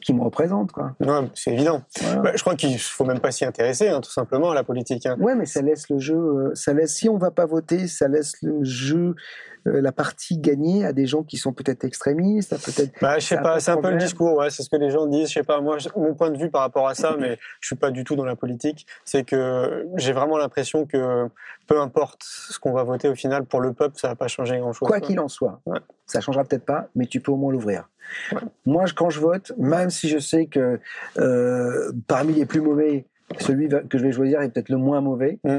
qui me représente. Quoi. c'est évident. Bah, je crois qu'il faut même pas s'y intéresser, hein, tout simplement, à la politique. Hein. Ouais, mais ça laisse le jeu. Euh, ça laisse, si on va pas voter, ça laisse le jeu euh, la partie gagnée à des gens qui sont peut-être extrémistes, peut-être. Bah, je sais pas, c'est un peu le discours, ouais, c'est ce que les gens disent. Je sais pas, moi, mon point de vue par rapport à ça, mais je suis pas du tout dans la politique, c'est que j'ai vraiment l'impression que peu importe ce qu'on va voter au final pour le peuple, ça va pas changer grand-chose. Quoi qu'il en soit, ouais. ça changera peut-être pas, mais tu peux au moins l'ouvrir. Moi, quand je vote, même si je sais que euh, parmi les plus mauvais, celui que je vais choisir est peut-être le moins mauvais, mm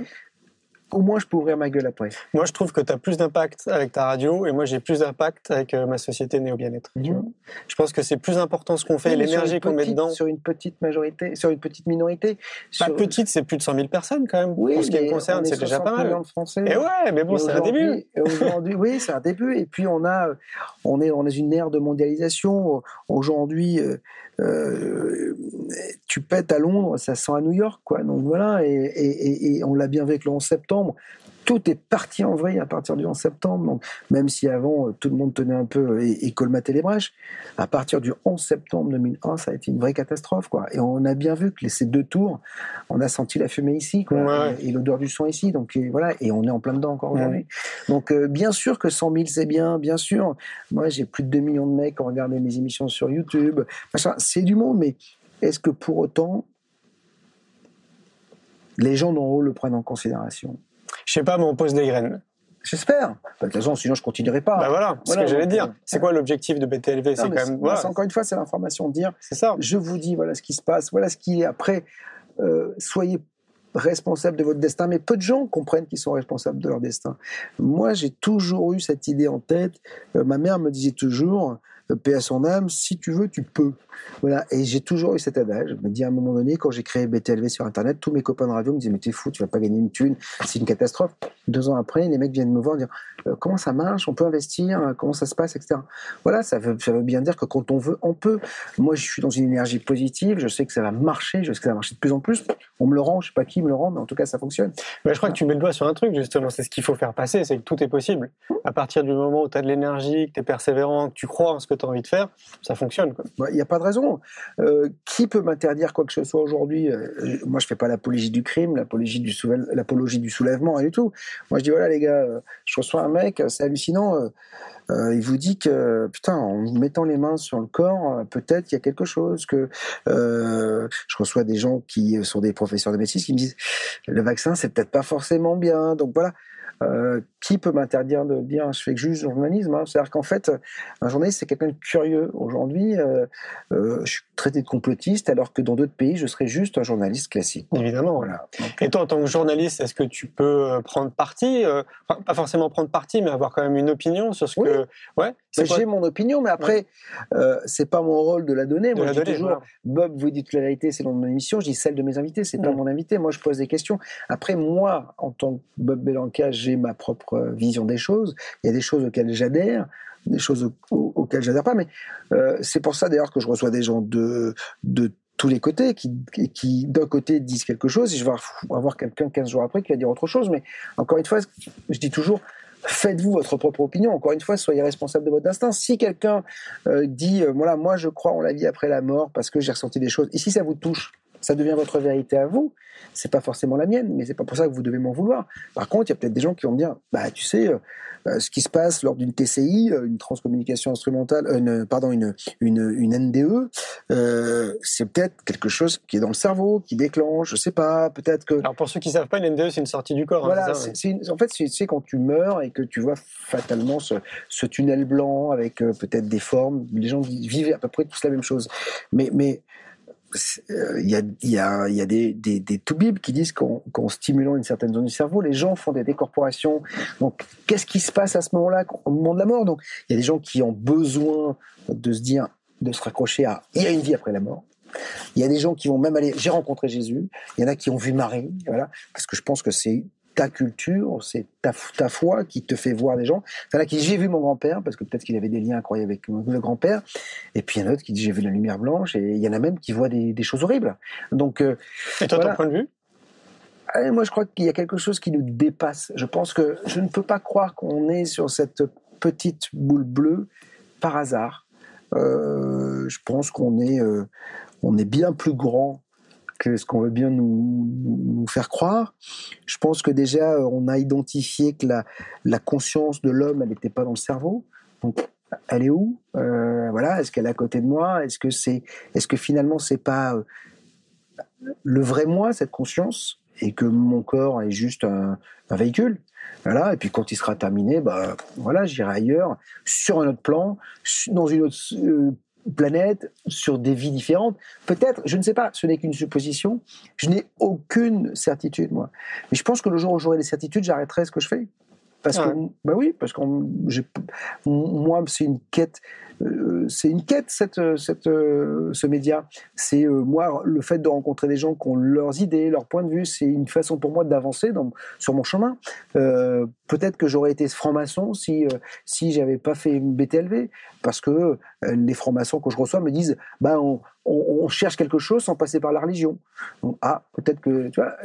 au moins je peux ouvrir ma gueule après. Moi, je trouve que tu as plus d'impact avec ta radio et moi, j'ai plus d'impact avec euh, ma société Néo Bien-être. Mhm. Je pense que c'est plus important ce qu'on fait, l'énergie qu'on met dedans. Sur une petite majorité, sur une petite minorité. Pas petite, c'est plus de 100 000 personnes quand même. Oui, pour ce qui me concerne, c'est déjà pas mal. Français. Et ouais, mais bon, c'est un début. Aujourd'hui, oui, c'est un début. Et puis, on a, on est, est une ère de mondialisation. Aujourd'hui, euh, euh, tu pètes à Londres, ça sent à New York, quoi. Donc voilà, et, on l'a bien vu avec le 11 septembre tout est parti en vrille à partir du 11 septembre. Donc, même si avant, euh, tout le monde tenait un peu et, et colmatait les brèches, à partir du 11 septembre 2001, ça a été une vraie catastrophe. Quoi. Et on a bien vu que ces deux tours, on a senti la fumée ici quoi, et, l'odeur du sang ici. Donc, et voilà, et on est en plein dedans encore aujourd'hui. Donc, euh, bien sûr que 100 000, c'est bien, bien sûr. Moi, j'ai plus de 2 millions de mecs qui ont regardé mes émissions sur YouTube. C'est du monde, mais est-ce que pour autant, les gens d'en haut le prennent en considération? Je sais pas, mais on pose des graines. J'espère. Bah, de toute façon, sinon je continuerai pas. Bah voilà, ce que j'allais dire. C'est quoi l'objectif de BTLV C'est quand même. Voilà. Encore une fois, c'est l'information. Dire. C'est ça. Je vous dis, voilà ce qui se passe, voilà ce qui est. Après, euh, soyez responsable de votre destin, mais peu de gens comprennent qu'ils sont responsables de leur destin. Moi, j'ai toujours eu cette idée en tête. Euh, ma mère me disait toujours, paix à son âme, si tu veux, tu peux. Voilà. Et j'ai toujours eu cet adage. Je me dis à un moment donné, quand j'ai créé BTLV sur Internet, tous mes copains de radio me disaient, mais t'es fou, tu vas pas gagner une thune, c'est une catastrophe. Deux ans après, les mecs viennent me voir dire, euh, comment ça marche, on peut investir, comment ça se passe, etc. Voilà, ça veut, bien dire que quand on veut, on peut. Moi, je suis dans une énergie positive, je sais que ça va marcher, je sais que ça va marcher de plus en plus. On me le rend, je sais pas qui me le rend, mais en tout cas, ça fonctionne. Mais je crois que tu mets le doigt sur un truc, justement, c'est ce qu'il faut faire passer, c'est que tout est possible. À partir du moment où tu as de l'énergie, que tu es persévérant, que tu crois en ce que tu envie de faire, ça fonctionne. Il n'y a pas de raison. Euh, qui peut m'interdire quoi que ce soit aujourd'hui euh, Moi, je fais pas l'apologie du crime, l'apologie du, du soulèvement, rien du tout. Moi, je dis voilà, les gars, euh, je reçois un mec, c'est hallucinant. il vous dit que putain, en mettant les mains sur le corps, peut-être il y a quelque chose. Que je reçois des gens qui sont des professeurs de médecine qui me disent le vaccin, c'est peut-être pas forcément bien. Donc voilà. Euh, qui peut m'interdire de dire je fais que juste journalisme hein C'est-à-dire qu'en fait, un journaliste, c'est quelqu'un de curieux. Aujourd'hui, euh, euh, je suis traité de complotiste, alors que dans d'autres pays, je serais juste un journaliste classique. Évidemment. Voilà. Et toi, en tant que journaliste, est-ce que tu peux prendre parti enfin, Pas forcément prendre parti, mais avoir quand même une opinion sur ce que. Ouais. J'ai mon opinion, mais après, euh, c'est pas mon rôle de la donner. Moi, je dis toujours, Bob, vous dites la vérité, c'est dans mon émission. Je dis celle de mes invités, c'est pas mm. mon invité. Moi, je pose des questions. Après, moi, en tant que Bob Belanca, j'ai ma propre vision des choses. Il y a des choses auxquelles j'adhère, des choses auxquelles j'adhère pas. Mais euh, c'est pour ça d'ailleurs que je reçois des gens de de tous les côtés qui, qui d'un côté disent quelque chose et je vais avoir quelqu'un 15 jours après qui va dire autre chose. Mais encore une fois, je dis toujours, faites-vous votre propre opinion. Encore une fois, soyez responsable de votre instinct. Si quelqu'un euh, dit, euh, voilà, moi je crois en la vie après la mort parce que j'ai ressenti des choses, et si ça vous touche, ça devient votre vérité à vous. C'est pas forcément la mienne, mais c'est pas pour ça que vous devez m'en vouloir. Par contre, il y a peut-être des gens qui vont me dire, bah tu sais, euh, euh, ce qui se passe lors d'une TCI, euh, une transcommunication instrumentale, une, pardon, une, une, une NDE, c'est peut-être quelque chose qui est dans le cerveau, qui déclenche, je sais pas, peut-être que. Alors pour ceux qui savent pas, une NDE c'est une sortie du corps. Hein, voilà, en fait c'est quand tu meurs et que tu vois fatalement ce, ce tunnel blanc avec peut-être des formes. Les gens vivent à peu près tous la même chose, mais mais il y a, y a, y a des, des, des qui disent qu'en stimulant une certaine zone du cerveau, les gens font des décorporations. Donc, qu'est-ce qui se passe à ce moment-là, au moment de la mort? Donc, il y a des gens qui ont besoin de se dire, de se raccrocher à il y a une vie après la mort. Il y a des gens qui vont même aller, j'ai rencontré Jésus. Il y en a qui ont vu Marie, voilà, parce que je pense que c'est ta culture, c'est ta, ta, foi qui te fait voir des gens. Il y en a qui j'ai vu mon grand-père, parce que peut-être qu'il avait des liens incroyables avec le grand-père. Et puis il y en a d'autres qui disent j'ai vu la lumière blanche. Et il y en a même qui voient des, des choses horribles. Donc, euh, et toi, ton point de vue? Ah, Moi, je crois qu'il y a quelque chose qui nous dépasse. Je pense que je ne peux pas croire qu'on est sur cette petite boule bleue par hasard. Euh, je pense qu'on est, euh, on est bien plus grand que ce qu'on veut bien nous, faire croire. Je pense que déjà, euh, on a identifié que la, conscience de l'homme, elle n'était pas dans le cerveau. Donc, elle est où? Euh, Voilà, est-ce qu'elle est à côté de moi? Est-ce que c'est, est-ce que finalement c'est pas euh, le vrai moi cette conscience? Et que mon corps est juste un, véhicule voilà, et puis quand il sera terminé, bah voilà, j'irai ailleurs, sur un autre plan, dans une autre planète, sur des vies différentes. Peut-être, je ne sais pas, ce n'est qu'une supposition. Je n'ai aucune certitude, moi. Mais je pense que le jour où j'aurai des certitudes, j'arrêterai ce que je fais. Parce que, bah oui, parce que moi, c'est une quête euh, c'est une quête cette, cette, euh, ce média. C'est euh, moi le fait de rencontrer des gens qui ont leurs idées, leurs points de vue, c'est une façon pour moi d'avancer sur mon chemin. Peut-être que j'aurais été franc-maçon si si j'avais pas fait une BTLV, parce que les francs-maçons que je reçois me disent, bah on, on, cherche quelque chose sans passer par la religion. ah, peut-être que tu vois,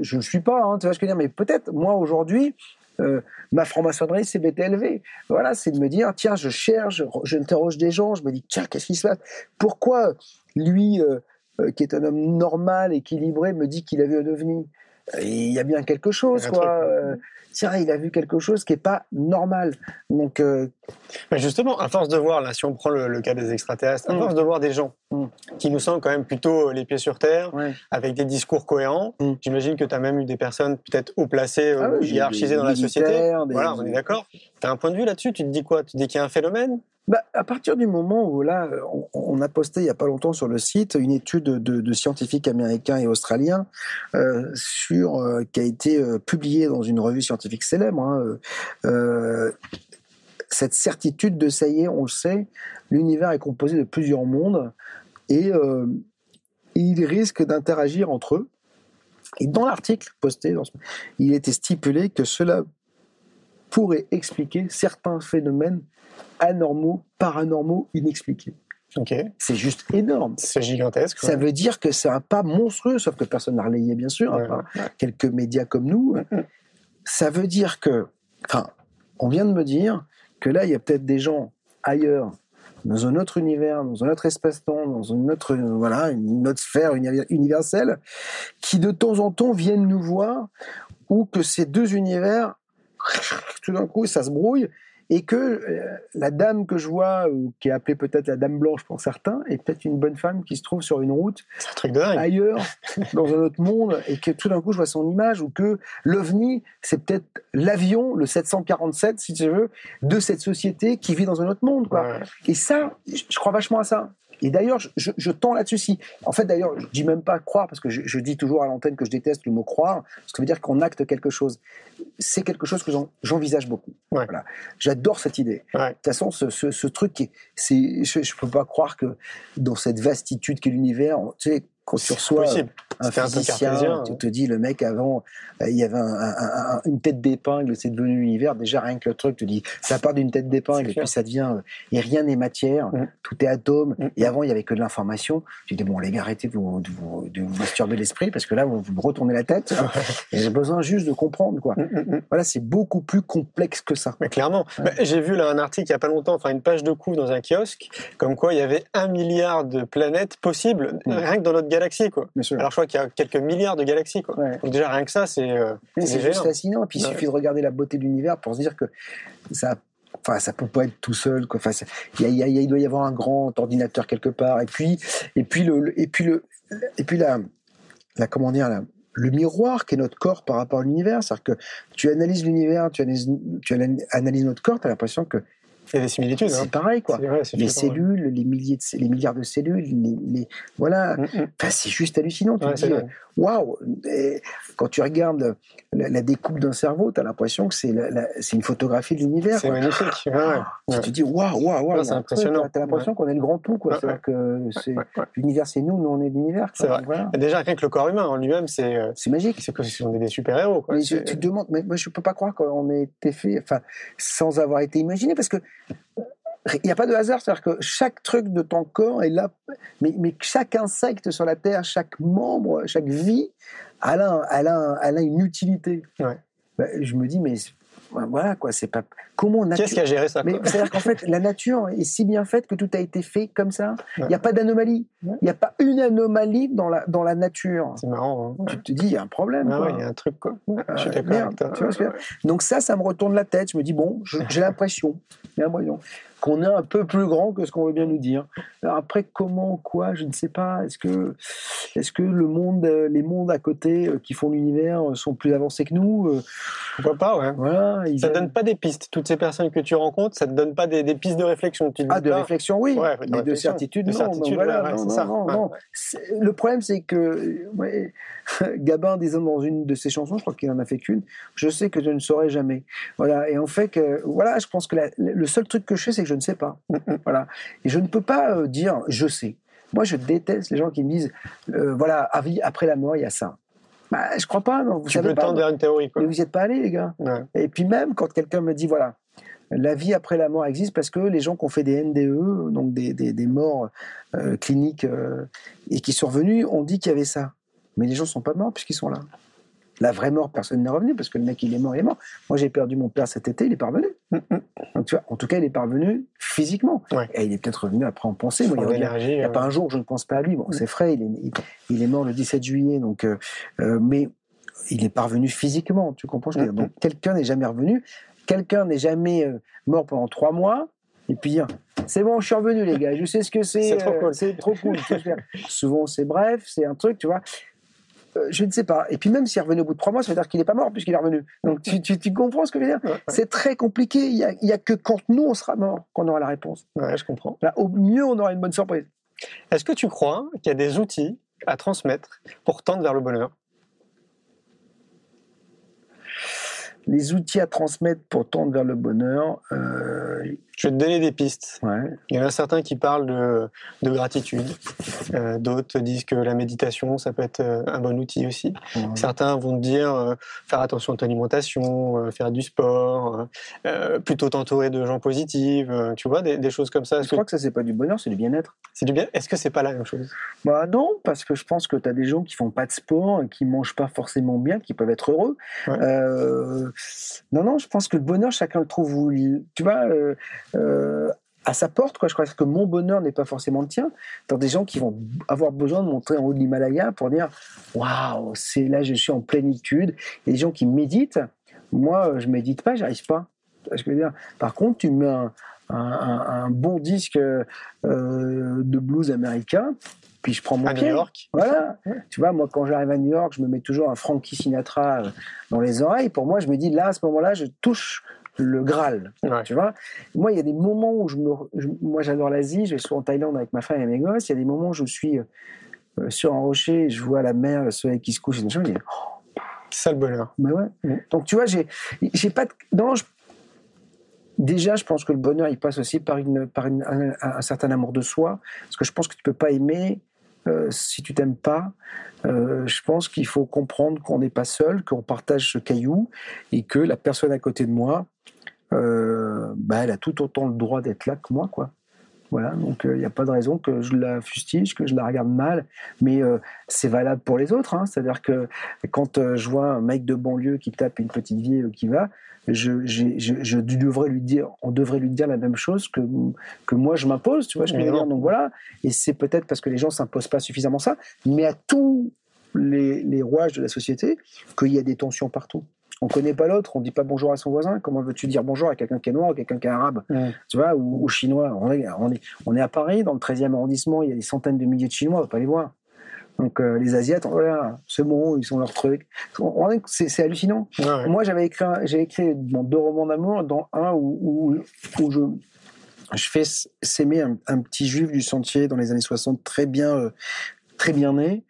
je ne suis pas, hein, tu vois ce que je veux dire, mais peut-être moi aujourd'hui, euh, ma franc-maçonnerie, c'est BTLV. Voilà, c'est de me dire, tiens, je cherche, j'interroge des gens, je me dis, tiens, qu'est-ce qui se passe? Pourquoi lui, euh, euh, qui est un homme normal, équilibré, me dit qu'il a vu un ovni? Il y a bien quelque chose, quoi tiens, il a vu quelque chose qui n'est pas normal. Donc, euh, justement, à force de voir, là, si on prend le, cas des extraterrestres, à mm. force de voir des gens mm. qui nous sentent quand même plutôt euh, les pieds sur terre, avec des discours cohérents, mm. j'imagine que tu as même eu des personnes peut-être haut placées, ah hiérarchisées dans la société. Voilà, on est d'accord. Tu as un point de vue là-dessus? Tu te dis quoi? Tu te dis qu'il y a un phénomène? Bah, à partir du moment où là, on, a posté il y a pas longtemps sur le site une étude de, scientifiques américains et australiens euh, sur euh, qui a été euh, publiée dans une revue scientifique célèbre. Hein, cette certitude de ça y est, on le sait, l'univers est composé de plusieurs mondes et ils risquent d'interagir entre eux. Et dans l'article posté, il était stipulé que cela pourrait expliquer certains phénomènes anormaux, paranormaux, inexpliqués. C'est juste énorme. C'est gigantesque. Ça veut dire que c'est un pas monstrueux, sauf que personne n'a relayé, bien sûr, quelques médias comme nous. Ça veut dire que, enfin, on vient de me dire que là, il y a peut-être des gens ailleurs, dans un autre univers, dans un autre espace-temps, dans une autre, voilà, une autre sphère universelle, qui de temps en temps viennent nous voir, ou que ces deux univers, tout d'un coup, ça se brouille, et que euh, la dame que je vois, ou qui est appelée peut-être la dame blanche pour certains, est peut-être une bonne femme qui se trouve sur une route ailleurs, dans un autre monde, et que tout d'un coup je vois son image, ou que l'OVNI, c'est peut-être l'avion, le 747, si tu veux, de cette société qui vit dans un autre monde. Quoi. Et ça, je crois vachement à ça. Et d'ailleurs, je, je, tends là-dessus. En fait, d'ailleurs, je dis même pas croire, parce que je, je dis toujours à l'antenne que je déteste le mot croire, ce qui veut dire qu'on acte quelque chose. C'est quelque chose que j'envisage beaucoup. Voilà. J'adore cette idée. De toute façon, ce, ce, ce truc, c'est, je, je peux pas croire que dans cette vastitude qu'est l'univers, tu sais, quand tu reçois un physicien, tu te dis le mec avant, euh, il y avait une tête d'épingle, c'est devenu l'univers. Déjà rien que le truc, tu te dis ça part d'une tête d'épingle et puis ça devient euh, et rien n'est matière, mm. tout est atome. Mm. Et avant il y avait que de l'information. Tu dis bon les gars arrêtez de vous, de vous, de masturber l'esprit parce que là vous, vous retournez la tête. et j'ai besoin juste de comprendre quoi. Mm, voilà c'est beaucoup plus complexe que ça. Mais clairement, bah, j'ai vu là un article il y a pas longtemps, enfin une page de coup dans un kiosque, comme quoi il y avait un milliard de planètes possibles rien que dans notre galaxie quoi. Alors je crois qu'il y a quelques milliards de galaxies quoi. Donc déjà rien que ça c'est euh, c'est juste fascinant. Et puis il suffit de regarder la beauté de l'univers pour se dire que ça enfin ça peut pas être tout seul quoi. Enfin il, y a, il, doit y avoir un grand ordinateur quelque part. Et puis et puis le, et puis le et puis la la comment dire le miroir qui est notre corps par rapport à l'univers. C'est-à-dire que tu analyses l'univers tu analyses, tu analyses notre corps tu as l'impression que il y a des similitudes. C'est hein. pareil, quoi. les cellules, les, milliers de, les milliards de cellules, les, voilà. Mm, mm. c'est juste hallucinant. Tu te dis, waouh Quand tu regardes la, découpe d'un cerveau, tu as l'impression que c'est une photographie de l'univers. C'est magnifique. Ah, tu te dis, waouh, waouh, waouh. C'est impressionnant. Tu as l'impression qu'on est le grand tout, quoi. C'est-à-dire que l'univers, c'est nous, nous, on est l'univers. Déjà, rien que le corps humain en lui-même, c'est. Euh, c'est magique. C'est que on est des super-héros, Mais tu te demandes, mais moi, je peux pas croire qu'on ait été fait, enfin, sans avoir été imaginé, parce que il n'y a pas de hasard, c'est-à-dire que chaque truc de ton corps est là, mais, mais chaque insecte sur la Terre, chaque membre, chaque vie, elle a, elle a, elle a une utilité. Ouais. Ben, je me dis, mais voilà quoi, c'est pas comment nature. Qu'est-ce qui a géré ça c'est-à-dire qu'en fait, la nature est si bien faite que tout a été fait comme ça. Il n'y a pas d'anomalie. Il n'y a pas une anomalie dans la dans la nature. C'est marrant. Hein. Tu te dis, il y a un problème. Ah il y a un truc quoi. je suis d'accord. Donc ça, ça me retourne la tête. Je me dis bon, j'ai l'impression, qu'on est un peu plus grand que ce qu'on veut bien nous dire. Alors après, comment, quoi, je ne sais pas. Est-ce que, est-ce que le monde, euh, les mondes à côté euh, qui font l'univers euh, sont plus avancés que nous Pourquoi pas, ouais. Voilà. Ils ça ne donne pas des pistes. Toutes ces personnes que tu rencontres, ça te donne pas des, des pistes de réflexion. Tu ah, de pas... réflexion, oui. Ouais, mais de certitude, de non. Certitude, voilà, ouais, non, non, ça. non, non. Le problème, c'est que ouais, Gabin disant dans une de ses chansons, je crois qu'il en a fait qu'une, je sais que je ne saurai jamais. Voilà. Et en fait, que, voilà, je pense que la, le seul truc que je sais, c'est que je ne sais pas. Voilà. Et je ne peux pas euh, dire je sais. Moi, je déteste les gens qui me disent euh, voilà, à vie, après la mort, il y a ça. Bah, je crois pas, non. Vous tu savez peux pas, tendre une théorie, quoi. Mais vous n'y êtes pas allés, les gars. Ouais. Et puis même quand quelqu'un me dit voilà, la vie après la mort existe parce que les gens qui ont fait des NDE, donc des, des, des morts euh, cliniques euh, et qui sont revenus, ont dit qu'il y avait ça. Mais les gens sont pas morts puisqu'ils sont là. La vraie mort, personne n'est revenu parce que le mec, il est mort, il est mort. Moi, j'ai perdu mon père cet été, il est pas revenu. Donc, tu vois, en tout cas, il est pas revenu physiquement. Ouais. Et il est peut-être revenu après en pensée. Il n'y a euh, pas un jour où je ne pense pas à lui. Bon, c'est vrai, il est, il, il est mort le 17 juillet, donc, euh, euh, mais il est pas revenu physiquement. Tu comprends ce que je veux dire Donc, quelqu'un n'est jamais revenu. Quelqu'un n'est jamais euh, mort pendant trois mois. Et puis dire, c'est bon, je suis revenu, les gars. Je sais ce que c'est. C'est trop euh, cool. Trop cool. Souvent, c'est bref, c'est un truc, tu vois. Euh, je ne sais pas. Et puis même s'il est revenu au bout de trois mois, ça veut dire qu'il n'est pas mort puisqu'il est revenu. Donc tu, tu, tu comprends ce que je veux dire? Ouais, ouais. C'est très compliqué. Il n'y a, il y a que quand nous, on sera mort qu'on aura la réponse. Ouais, je comprends. Là, au mieux, on aura une bonne surprise. Est-ce que tu crois qu'il y a des outils à transmettre pour tendre vers le bonheur? Les outils à transmettre pour tendre vers le bonheur, euh, Je vais te donner des pistes. ouais. Il y en a certains qui parlent de, de gratitude. Euh, D'autres disent que la méditation, ça peut être euh, un bon outil aussi. Certains vont te dire euh, faire attention à ton alimentation, faire du sport, plutôt t'entourer de gens positifs, tu vois, des, des choses comme ça. Je que crois que ça, c'est pas du bonheur, c'est du bien-être. c'est du bien Est-ce que c'est pas la même chose? Bah non, parce que je pense que tu as des gens qui font pas de sport, qui mangent pas forcément bien, qui peuvent être heureux. Ouais. Non, non, je pense que le bonheur, chacun le trouve tu vois, euh, euh, à sa porte. Quoi. Je crois que mon bonheur n'est pas forcément le tien. Dans des gens qui vont avoir besoin de monter en haut de l'Himalaya pour dire, waouh, c'est là, je suis en plénitude. Et des gens qui méditent. Moi, je médite pas, j'arrive pas. Je veux dire Par contre, tu mets un bon disque euh, de blues américain, puis je prends mon À New pied. York Voilà. Tu vois, moi, quand j'arrive à New York, je me mets toujours un Frankie Sinatra euh, dans les oreilles. Pour moi, je me dis, là, à ce moment-là, je touche le Graal. Ouais. Tu vois? Moi, il y a des moments où je me. je- moi, j'adore l'Asie. Je vais souvent en Thaïlande avec ma femme et mes gosses. Il y a des moments où je suis euh, sur un rocher, je vois la mer, le soleil qui se couche. Et je me dis, oh, ça le bonheur. mais ouais. Mm. Donc, tu vois, j'ai j'ai pas de. Non, je- Déjà, je pense que le bonheur, il passe aussi par, une, par une- un, certain amour de soi. Parce que je pense que tu peux pas aimer euh, si tu t'aimes pas. Euh, je pense qu'il faut comprendre qu'on n'est pas seul, qu'on partage ce caillou et que la personne à côté de moi, euh, bah, elle a tout autant le droit d'être là que moi, quoi. Voilà, donc il n'y a pas de raison que je la fustige, que je la regarde mal, mais euh, c'est valable pour les autres. Hein. C'est-à-dire que quand euh, je vois un mec de banlieue qui tape une petite vieille euh, qui va, je, je, je devrais lui dire, on devrait lui dire la même chose que, que moi je m'impose, tu vois je dire? Donc voilà, et c'est peut-être parce que les gens s'imposent pas suffisamment ça, mais à tous les, les rouages de la société, qu'il y a des tensions partout. On connaît pas l'autre, on dit pas bonjour à son voisin. Comment veux-tu dire bonjour à quelqu'un qui est noir ou quelqu'un qui est arabe, tu vois, ou, ou chinois? On est, on, est, on est à Paris, dans le 13e arrondissement, il y a des centaines de milliers de Chinois, on va pas les voir. Donc euh, les Asiates, voilà, c'est bon, ils sont leur truc. C'est hallucinant. Ouais, ouais. Moi, j'avais écrit, j'ai écrit bon, deux romans d'amour, dans un où, où, où je, je fais s'aimer un, un petit juif du sentier dans les années 60, très bien, euh, très bien né,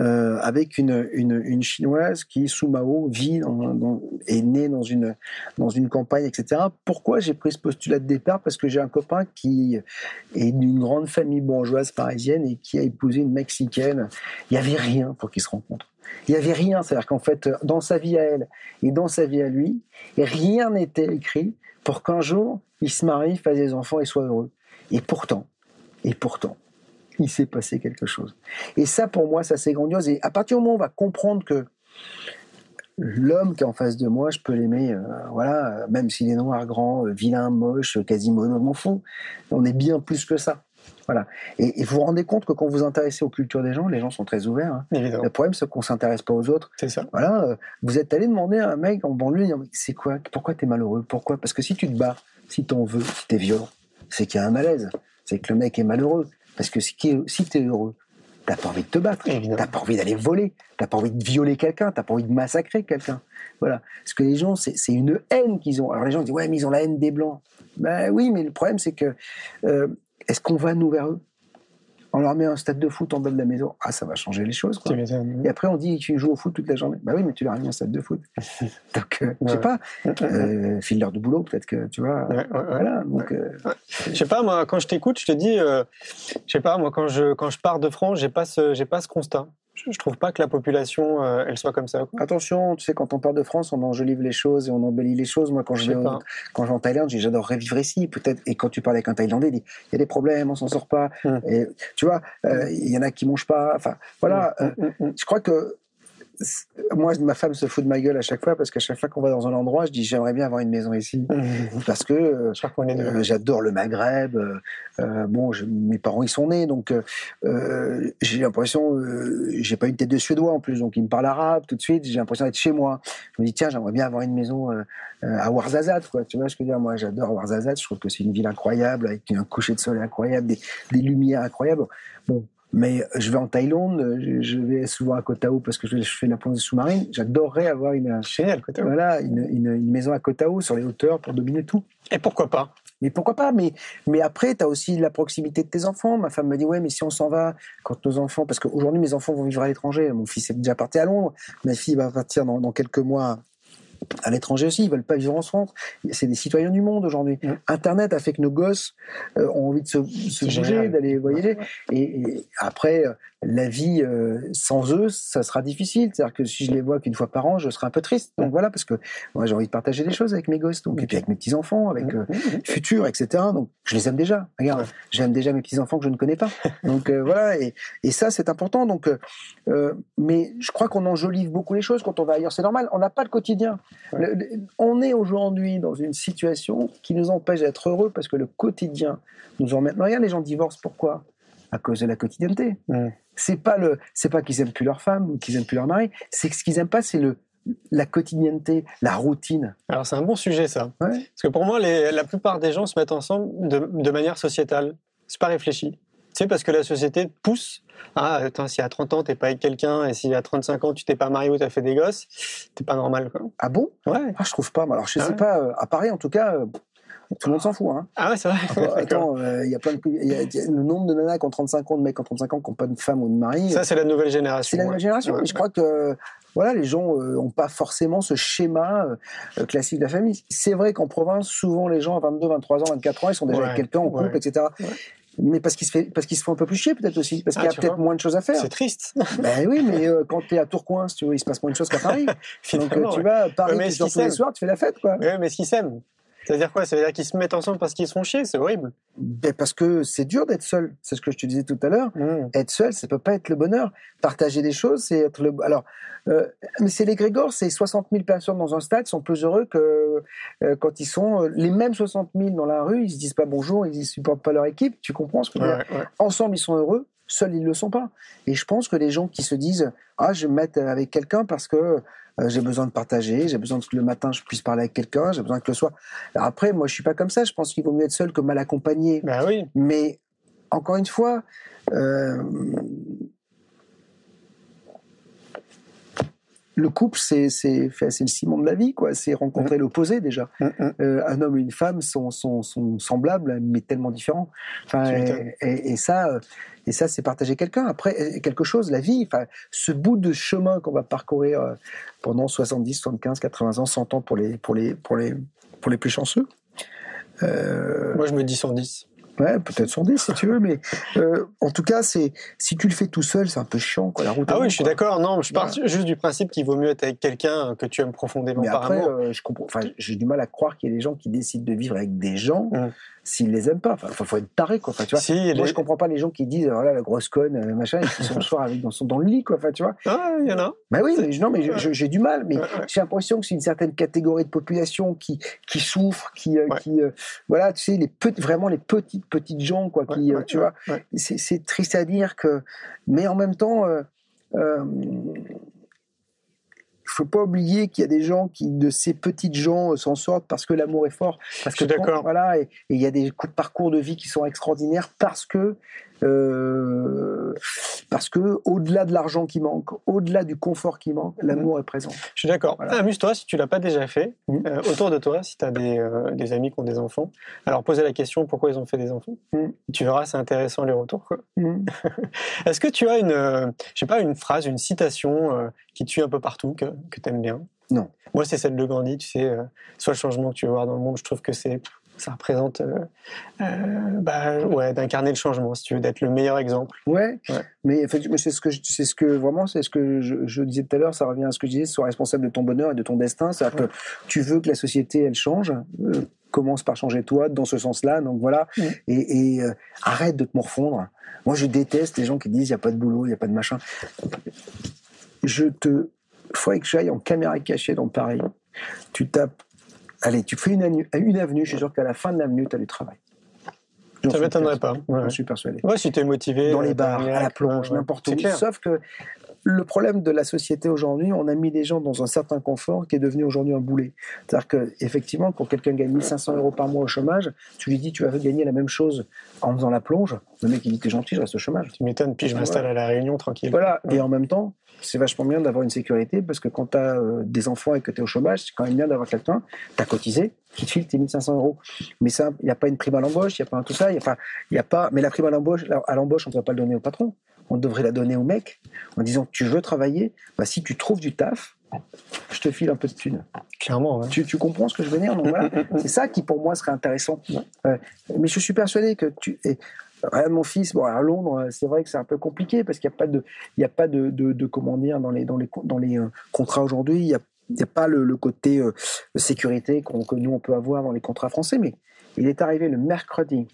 euh, avec une, une, une chinoise qui, sous Mao, vit, dans, dans- est née dans une, dans une campagne, etc. Pourquoi j'ai pris ce postulat de départ? Parce que j'ai un copain qui est d'une grande famille bourgeoise parisienne et qui a épousé une mexicaine. Il n'y avait rien pour qu'ils se rencontrent. Il n'y avait rien, c'est-à-dire qu'en fait, dans sa vie à elle et dans sa vie à lui, rien n'était écrit pour qu'un jour, ils se marient, fassent des enfants et soient heureux. Et pourtant, et pourtant, il s'est passé quelque chose. Et ça, pour moi, ça c'est grandiose. Et à partir du moment où on va comprendre que l'homme qui est en face de moi, je peux l'aimer, euh, voilà, même s'il est noir, grand, euh, vilain, moche, euh, quasimodo, m'en fous. On est bien plus que ça. Voilà. Et, et vous vous rendez compte que quand vous vous intéressez aux cultures des gens, les gens sont très ouverts. hein. Le problème, c'est qu'on s'intéresse pas aux autres. c'est ça. Voilà, euh, vous êtes allé demander à un mec en banlieue, c'est quoi Pourquoi t'es malheureux Pourquoi? Parce que si tu te bats, si t'en veux, si t'es violent, c'est qu'il y a un malaise. C'est que le mec est malheureux. Parce que si, tu es heureux, t'as pas envie de te battre, t'as pas envie d'aller voler, t'as pas envie de violer quelqu'un, t'as pas envie de massacrer quelqu'un. Voilà. Parce que les gens, c'est une haine qu'ils ont. Alors les gens disent ouais, mais ils ont la haine des blancs. Ben oui, mais le problème c'est que euh, est-ce qu'on va nous vers eux? On leur met un stade de foot en bas de la maison, ah ça va changer les choses. Quoi. Et après on dit tu joues au foot toute la journée. Bah oui, mais tu leur as mis un stade de foot. donc euh, je sais pas, euh, file-leur de boulot peut-être que tu vois. voilà. Donc, euh, Je sais pas moi quand je t'écoute, je te dis, euh, je sais pas moi quand je quand je pars de France, j'ai pas ce j'ai pas ce constat je trouve pas que la population euh, elle soit comme ça. Attention, tu sais, quand on part de France, on enjolive les choses et on embellit les choses. Moi, quand je, vais quand je vais en Thaïlande, j'adorerais vivre ici, peut-être. Et quand tu parles avec un Thaïlandais, il dit il y a des problèmes, on s'en sort pas. Hum. Et tu vois, euh, il y en a qui mangent pas. Enfin, voilà. Hum, hum, je crois que moi, ma femme se fout de ma gueule à chaque fois parce qu'à chaque fois qu'on va dans un endroit, je dis j'aimerais bien avoir une maison ici parce que euh, j'adore le Maghreb. Euh, euh, bon, mes parents y sont nés, donc j'ai l'impression, j'ai pas une tête de suédois en plus, donc ils me parlent arabe tout de suite. J'ai l'impression d'être chez moi. Je me dis tiens, j'aimerais bien avoir une maison à Ouarzazate, quoi. Tu vois ce que je veux dire? Moi, j'adore Ouarzazate. Je trouve que c'est une ville incroyable avec un coucher de soleil incroyable, des, des lumières incroyables. Bon, mais je vais en Thaïlande, je vais souvent à Koh Tao parce que je fais la plongée sous-marine. J'adorerais avoir une, Génial, Voilà, une, une, maison à Koh Tao sur les hauteurs pour dominer tout. Et pourquoi pas? Mais pourquoi pas? Mais, mais après, tu as aussi la proximité de tes enfants. Ma femme me dit, ouais, mais si on s'en va, quand nos enfants, parce qu'aujourd'hui, mes enfants vont vivre à l'étranger. Mon fils est déjà parti à Londres. Ma fille va partir dans, dans quelques mois à l'étranger aussi, ils veulent pas vivre en France. C'est des citoyens du monde aujourd'hui. Internet a fait que nos gosses euh, ont envie de se, se bouger, d'aller voyager. Et, après, euh, la vie euh, sans eux, ça sera difficile. C'est-à-dire que si je les vois qu'une fois par an, je serai un peu triste. Donc voilà, parce que moi j'ai envie de partager des choses avec mes gosses, donc et puis avec mes petits enfants, avec futurs, etc. Donc je les aime déjà. Regarde, j'aime déjà mes petits enfants que je ne connais pas. Donc voilà, et, et ça c'est important. Donc, mais je crois qu'on enjolive beaucoup les choses quand on va ailleurs. C'est normal. On n'a pas le quotidien on est aujourd'hui dans une situation qui nous empêche d'être heureux parce que le quotidien nous emmène. Regarde, les gens divorcent, pourquoi? À cause de la quotidienneté. C'est pas le, c'est pas qu'ils aiment plus leur femme ou qu'ils aiment plus leur mari, c'est que ce qu'ils aiment pas, c'est le la quotidienneté, la routine. Alors c'est un bon sujet ça. Parce que pour moi, la plupart des gens se mettent ensemble de, de manière sociétale. C'est pas réfléchi. C'est parce que la société pousse. Ah, attends, si à 30 ans, t'es pas avec quelqu'un, et si à 35 ans, tu t'es pas marié ou t'as fait des gosses, t'es pas normal, quoi. Ah bon? Ouais. Ah, je trouve pas. Alors, je ah sais pas, euh, à Paris, en tout cas, euh, tout le monde s'en fout. Hein. Ah ouais, c'est vrai. Ah, attends, euh, il y a plein de, y a, le nombre de nanas qui ont 35 ans, de mecs qui ont 35 ans, qui n'ont pas de femme ou de mari. Ça, c'est la nouvelle génération. C'est la nouvelle génération. je crois que voilà, les gens n'ont pas forcément ce schéma classique de la famille. C'est vrai qu'en province, souvent les gens à 22, 23 ans, 24 ans, ils sont déjà avec quelqu'un en couple, etc mais parce qu'ils se fait, parce qu'ils se font un peu plus chier peut-être aussi, parce qu'il y a ah, peut-être moins de choses à faire. C'est triste. ben oui, mais euh, quand tu es à Tourcoing, tu vois, il se passe moins de choses qu'à Paris. Donc euh, tu vas à Paris, mais tu tous les soirs, tu fais la fête, quoi. Oui, mais ce qu'ils s'aiment? C'est-à-dire quoi? Ça veut dire qu'ils se mettent ensemble parce qu'ils se font chier? C'est horrible. Ben parce que c'est dur d'être seul. C'est ce que je te disais tout à l'heure. Mmh. Être seul, ça peut pas être le bonheur. Partager des choses, c'est être le. Alors, euh, mais c'est les Grégor, c'est 60 000 personnes dans un stade sont plus heureux que euh, quand ils sont euh, les mêmes 60 000 dans la rue. Ils se disent pas bonjour, ils ne supportent pas leur équipe. Tu comprends ce que je veux dire? Ensemble, ils sont heureux. Seuls, ils le sont pas. Et je pense que les gens qui se disent ah, je vais me mettre avec quelqu'un parce que euh, j'ai besoin de partager, j'ai besoin que le matin je puisse parler avec quelqu'un, j'ai besoin que le soir. après, moi je suis pas comme ça, je pense qu'il vaut mieux être seul que mal accompagné. Ben oui. Mais encore une fois, euh, le couple, c'est c'est le ciment de la vie, quoi. C'est rencontrer mm. l'opposé déjà. Mm, mm. Euh, un homme et une femme sont, sont, sont semblables, mais tellement différents. Enfin, et, et, ça, et ça, c'est partager quelqu'un. Après, quelque chose, la vie. Enfin, ce bout de chemin qu'on va parcourir euh, pendant 70, 75, 80 ans, 100 ans pour les pour les pour les pour les plus chanceux. Euh... Moi, je me dis 110. Ouais, peut-être 110 si tu veux, mais euh, en tout cas, c'est si tu le fais tout seul, c'est un peu chiant quoi. La route. Ah oui, je suis d'accord. Non, je pars juste du principe qu'il vaut mieux être avec quelqu'un que tu aimes profondément mais par après, euh, je comprends. Enfin, j'ai du mal à croire qu'il y ait des gens qui décident de vivre avec des gens. Mmh s'ils les aiment pas. Enfin, faut être taré, quoi. Enfin, tu vois. Si, Moi, je comprends pas les gens qui disent, voilà, la grosse conne, euh, machin, et qui sont le soir avec, dans, dans le lit, quoi. Enfin, tu vois. Ah, il y en a. Bah oui, mais, non, mais j'ai du mal. Mais j'ai l'impression que c'est une certaine catégorie de population qui, qui souffre, qui, euh, qui voilà, tu sais, les vraiment les petites, petites gens, quoi, qui, tu vois. C'est triste à dire que, mais en même temps, faut pas oublier qu'il y a des gens qui, de ces petites gens, euh, s'en sortent parce que l'amour est fort. Parce que d'accord. Voilà, et il y a des cou- parcours de vie qui sont extraordinaires parce que, euh, parce que au-delà de l'argent qui manque, au-delà du confort qui manque, l'amour est présent. Je suis d'accord. Voilà. Amuse-toi si tu l'as pas déjà fait. Mhm. Euh, autour de toi, si tu as des, euh, des amis qui ont des enfants, alors posez la question pourquoi ils ont fait des enfants? Mhm. Tu verras, c'est intéressant les retours. Mhm. Est-ce que tu as une, euh, je sais pas, une phrase, une citation qui suit un peu partout, que, que tu aimes bien? Non. Moi, c'est celle de Gandhi, tu sais, soit le changement que tu veux voir dans le monde, je trouve que c'est ça représente euh, euh, bah, ouais, d'incarner le changement, si tu veux, d'être le meilleur exemple. Ouais, Ouais. mais effectivement, c'est ce que je- c'est ce que vraiment, c'est ce que je, je disais tout à l'heure. Ça revient à ce que je disais, sois responsable de ton bonheur et de ton destin. C'est-à-dire que tu veux que la société elle change. euh, commence par changer toi dans ce sens-là. Donc voilà, Mm. et, et, euh, arrête de te morfondre. Moi, je déteste les gens qui disent il y a pas de boulot, il y a pas de machin. Je te, faudrait que j'aille en caméra cachée dans Paris. Tu tapes, allez, tu fais une, avenue. Je suis sûr qu'à la fin de l'avenue, tu as du travail. J'en Ça suis m'étonnerait pas. Ouais. J'en suis persuadé Ouais, si tu es motivé. dans euh, les bars, t'as un à la plonge, ouais, n'importe où. clair. Sauf que le problème de la société aujourd'hui, on a mis les gens dans un certain confort qui est devenu aujourd'hui un boulet. C'est-à-dire que effectivement, quand quelqu'un gagne 1500 euros par mois au chômage, tu lui dis tu vas gagner la même chose en faisant la plonge. Le mec il dit t'es gentil, je reste au chômage. Tu m'étonnes, puis je m'installe à la Réunion tranquille. Voilà. Ouais. Et en même temps, c'est vachement bien d'avoir une sécurité parce que quand tu as des enfants et que tu es au chômage, c'est quand même bien d'avoir quelqu'un, tu as cotisé, qui te file tes 1500 euros. Mais ça, il n'y a pas une prime à l'embauche, il n'y a pas un tout ça, il y a pas, il y a pas, mais la prime à l'embauche, à l'embauche, on ne devrait pas le donner au patron. On devrait la donner au mec en disant tu veux travailler, bah, si tu trouves du taf, je te file un peu de thunes. Clairement, ouais. Tu, tu comprends ce que je veux dire? Donc voilà, c'est ça qui pour moi serait intéressant. Euh, mais je suis persuadé que tu. Et, regarde mon fils, bon, à Londres, c'est vrai que c'est un peu compliqué parce qu'il n'y a pas de, il y a pas de, de, de, comment dire dans les dans les dans les euh, contrats aujourd'hui, il y a n'y a pas le, le côté euh, sécurité que nous on peut avoir dans les contrats français, mais il est arrivé le mercredi.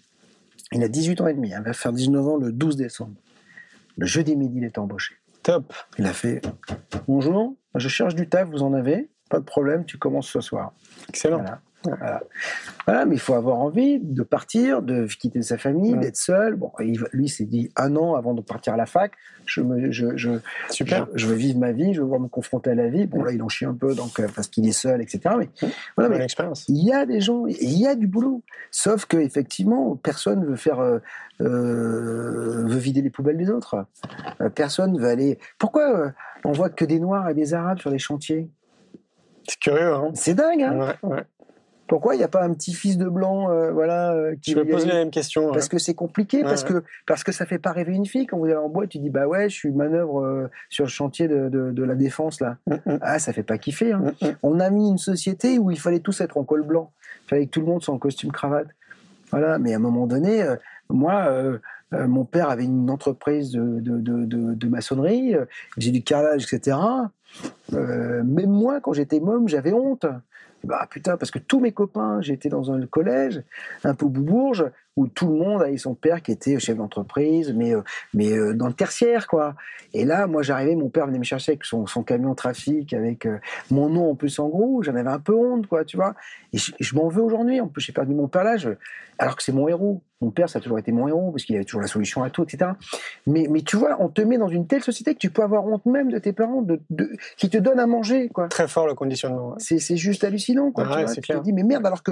Il a 18 ans et demi, il va faire 19 ans le 12 décembre. Le jeudi midi, il est embauché. Top. Il a fait Bonjour, je cherche du taf, vous en avez Pas de problème, tu commences ce soir. Excellent. Voilà. Voilà. Voilà, mais il faut avoir envie de partir, de quitter sa famille, Ouais. d'être seul. Bon, lui s'est dit un an avant de partir à la fac, je, me, je, je, Super. je, je veux vivre ma vie, je veux voir me confronter à la vie. Bon, là, il en chie un peu donc, euh, parce qu'il est seul, etc. Mais, voilà, il y a des gens, il y a du boulot. Sauf que effectivement, personne veut faire, euh, euh, veut vider les poubelles des autres. Euh, personne veut aller. Pourquoi euh, on voit que des Noirs et des Arabes sur les chantiers? C'est curieux, hein C'est dingue. Hein Ouais, ouais. Pourquoi il n'y a pas un petit fils de blanc, euh, voilà, euh, qui Je me pose mêmes questions. ouais. parce que c'est compliqué, Ouais, parce que parce que ça fait pas rêver une fille quand vous allez en boîte, tu dis bah ouais, je suis manœuvre euh, sur le chantier de, de, de la défense là. Mm, mm, Ah, ça fait pas kiffer. Hein. mm. On a mis une société où il fallait tous être en col blanc. Il fallait que tout le monde soit en costume cravate. Voilà, mais à un moment donné, moi, euh, mon père avait une entreprise de, de, de, maçonnerie, j'ai du carrelage, etc. Euh, même moi, quand j'étais môme, j'avais honte. Bah putain, parce que tous mes copains, j'étais dans un collège, un peu boubourge, où tout le monde avait son père qui était chef d'entreprise, mais, euh, mais euh, dans le tertiaire, quoi. Et là, moi, j'arrivais, mon père venait me chercher avec son, son camion trafic, avec euh, mon nom en plus en gros, j'en avais un peu honte, quoi, tu vois. Et je, m'en veux aujourd'hui, en plus, j'ai perdu mon père là, alors que c'est mon héros. Mon père, ça a toujours été mon héros, parce qu'il avait toujours la solution à tout, etc. Mais, mais tu vois, on te met dans une telle société que tu peux avoir honte même de tes parents, de, de, qui te donnent à manger, quoi. Très fort le conditionnement. ouais. C'est juste hallucinant, quoi. Ouais, tu vois. te dis, mais merde, alors que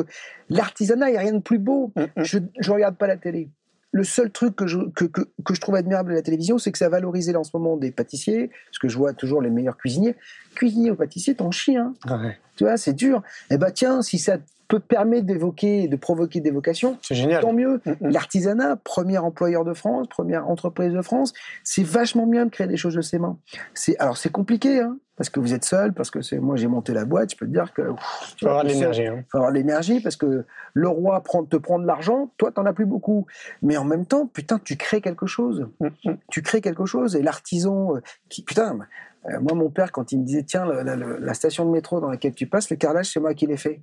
l'artisanat, il n'y a rien de plus beau. Mm, mm. Je ne regarde pas la télé. Le seul truc que je, que, que, que je trouve admirable de la télévision, c'est que ça là, en ce moment des pâtissiers, parce que je vois toujours les meilleurs cuisiniers. Cuisinier ou pâtissier, t'en chies, hein. Ouais. Tu vois, c'est dur. Eh ben tiens, si ça peut permettre d'évoquer, de provoquer des vocations, C'est génial. tant mieux. Mm, mm. L'artisanat, premier employeur de France, première entreprise de France, c'est vachement bien de créer des choses de ses mains. C'est alors c'est compliqué, hein, parce que vous êtes seul, parce que c'est moi j'ai monté la boîte, je peux te dire que ouf, Tu vas avoir de l'énergie. hein. faut avoir de l'énergie parce que le roi prend, te prend de l'argent, toi t'en as plus beaucoup. Mais en même temps, putain, tu crées quelque chose. Mm. Tu crées quelque chose et l'artisan euh, qui putain. euh, moi, mon père, quand il me disait, tiens, la, la- la- la station de métro dans laquelle tu passes, le carrelage, c'est moi qui l'ai fait.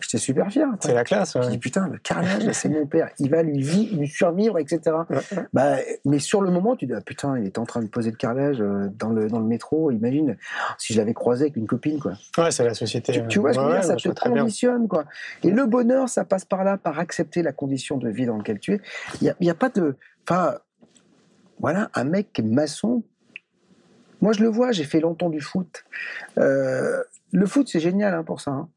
J'étais super fier. C'est la classe. Je ouais. dis putain, le carrelage, c'est mon père. Il va lui, lui survivre, etc. Ouais, ouais. Bah, mais sur le moment, tu dis ah, putain, il était en train de poser le carrelage euh, dans le dans le métro. Imagine si je l'avais croisé avec une copine, quoi. Ouais, c'est la société. Tu, tu vois que je veux ouais, dire? Ça ouais, je te conditionne, quoi. Et le bonheur, ça passe par là, par accepter la condition de vie dans laquelle tu es. Il y a, pas de, enfin, voilà, un mec qui est maçon. Moi, je le vois, j'ai fait longtemps du foot. Euh, le foot, c'est génial hein, pour ça. Hein.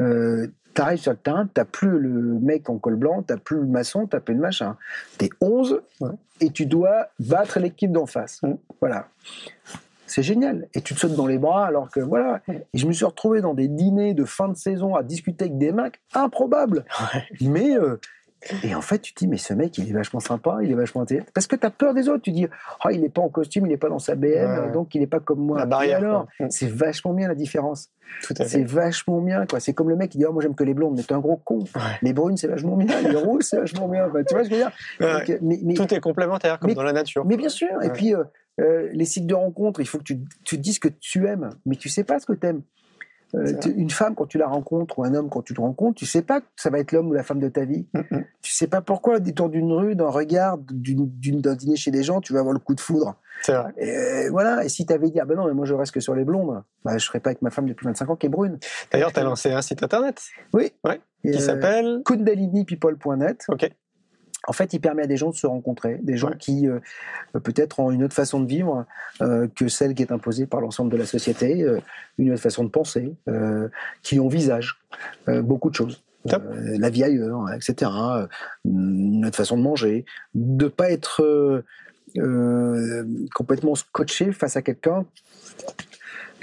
Euh, T'arrives sur le terrain, t'as plus le mec en col blanc, t'as plus le maçon, t'as plus le machin. T'es 11 et tu dois battre l'équipe d'en face. Voilà. C'est génial. Et tu te sautes dans les bras alors que voilà. Et je me suis retrouvé dans des dîners de fin de saison à discuter avec des mecs improbables. Mais euh, et en fait, tu te dis, mais ce mec, il est vachement sympa, il est vachement intelligent. Parce que tu as peur des autres. Tu dis, oh, il n'est pas en costume, il n'est pas dans sa BM, donc il n'est pas comme moi. La barrière. alors, c'est vachement bien la différence. Tout à fait. C'est vachement bien, quoi. C'est comme le mec qui dit, oh, moi j'aime que les blondes, mais t'es un gros con. Les brunes, c'est vachement bien. Les rouges, c'est vachement bien. Enfin, tu vois ce que je veux dire? Ouais. Donc, mais- mais- Tout est complémentaire, comme mais- dans la nature. mais bien sûr. Et puis, euh, euh, les sites de rencontres, il faut que tu, tu dises que tu aimes, mais tu sais pas ce que tu aimes. Vrai. une femme, quand tu la rencontres, ou un homme, quand tu le rencontres, tu sais pas que ça va être l'homme ou la femme de ta vie. Mhm. Tu sais pas pourquoi, au détour d'une rue, d'un regard, d'un dîner chez des gens, tu vas avoir le coup de foudre. C'est vrai. Et euh, voilà. Et si tu avais dit, ah ben non, mais moi je reste que sur les blondes, bah, je serais pas avec ma femme depuis 25 ans qui est brune. D'ailleurs, tu as lancé un site internet Oui. Ouais. Qui euh, s'appelle. kundalinipeople.net. Ok. En fait, il permet à des gens de se rencontrer, des gens Ouais. qui euh, peut-être ont une autre façon de vivre euh, que celle qui est imposée par l'ensemble de la société, euh, une autre façon de penser, qui envisagent beaucoup de choses. La vie ailleurs, hein, etc. une autre façon de manger, de pas être complètement scotché face à quelqu'un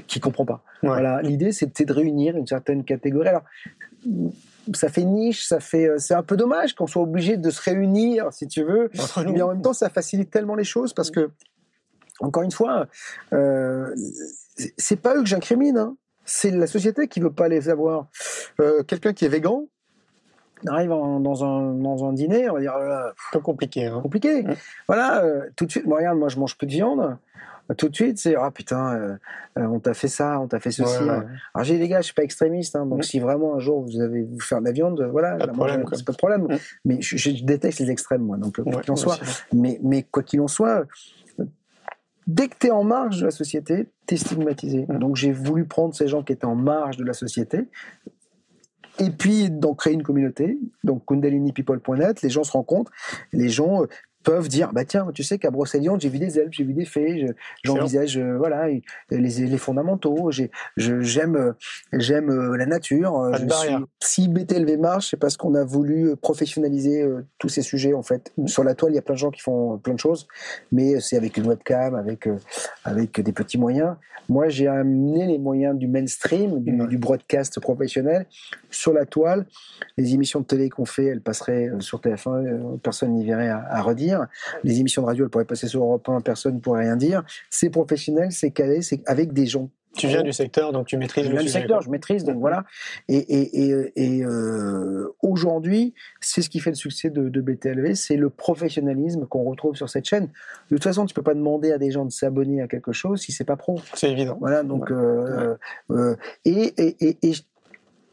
qui comprend pas. Ouais. Voilà, l'idée c'est de réunir une certaine catégorie. Alors, ça fait niche, ça fait, euh, c'est un peu dommage qu'on soit obligé de se réunir, si tu veux. Mais en même temps, ça facilite tellement les choses parce que, encore une fois, euh, c'est- pas eux que j'incrimine, hein. c'est la société qui veut pas les avoir. Euh, Quelqu'un qui est végan arrive en- dans, un, dans un dîner, on va dire, oh peu compliqué. Hein. compliqué. Voilà, euh, tout de suite, moi, regarde, moi je mange peu de viande. Tout de suite, c'est ah putain, euh, euh, on t'a fait ça, on t'a fait ceci. Ouais, ouais. Alors j'ai dit, les gars, je suis pas extrémiste, hein, donc Mm. si vraiment un jour vous avez vous faire de la viande, euh, voilà, c'est pas de problème. Mm. Mais je, je déteste les extrêmes, moi, donc quoi Ouais, qu'il en soit. Mais, mais quoi qu'il en soit, dès que tu es en marge de la société, tu es stigmatisé. Mm. Donc j'ai voulu prendre ces gens qui étaient en marge de la société et puis d'en créer une communauté. Donc kundalinipeople.net, les gens se rencontrent, les gens peuvent dire bah tiens tu sais qu'à Brocéliande j'ai vu des elfes j'ai vu des fées je- j'envisage euh, voilà les, les fondamentaux j'ai j'aime euh, j'aime euh, la nature euh, je suis- si BTLV marche c'est parce qu'on a voulu professionnaliser tous ces sujets en fait. Sur la toile il y a plein de gens qui font plein de choses mais c'est avec une webcam avec avec des petits moyens. Moi j'ai amené les moyens du mainstream du, broadcast professionnel sur la toile. Les émissions de télé qu'on fait elles passeraient sur TF1 euh, personne n'y verrait à, à redire les émissions de radio elles pourraient passer sur Europe 1 personne ne pourrait rien dire c'est professionnel c'est calé c'est avec des gens Tu viens du secteur, donc tu maîtrises je le viens du sujet. secteur, je maîtrise, donc voilà. Et, et, et, et, euh, aujourd'hui, c'est ce qui fait le succès de, de BTLV, c'est le professionnalisme qu'on retrouve sur cette chaîne. De toute façon, tu peux pas demander à des gens de s'abonner à quelque chose si c'est pas pro. C'est évident. Voilà, donc euh, euh, et, et, et, et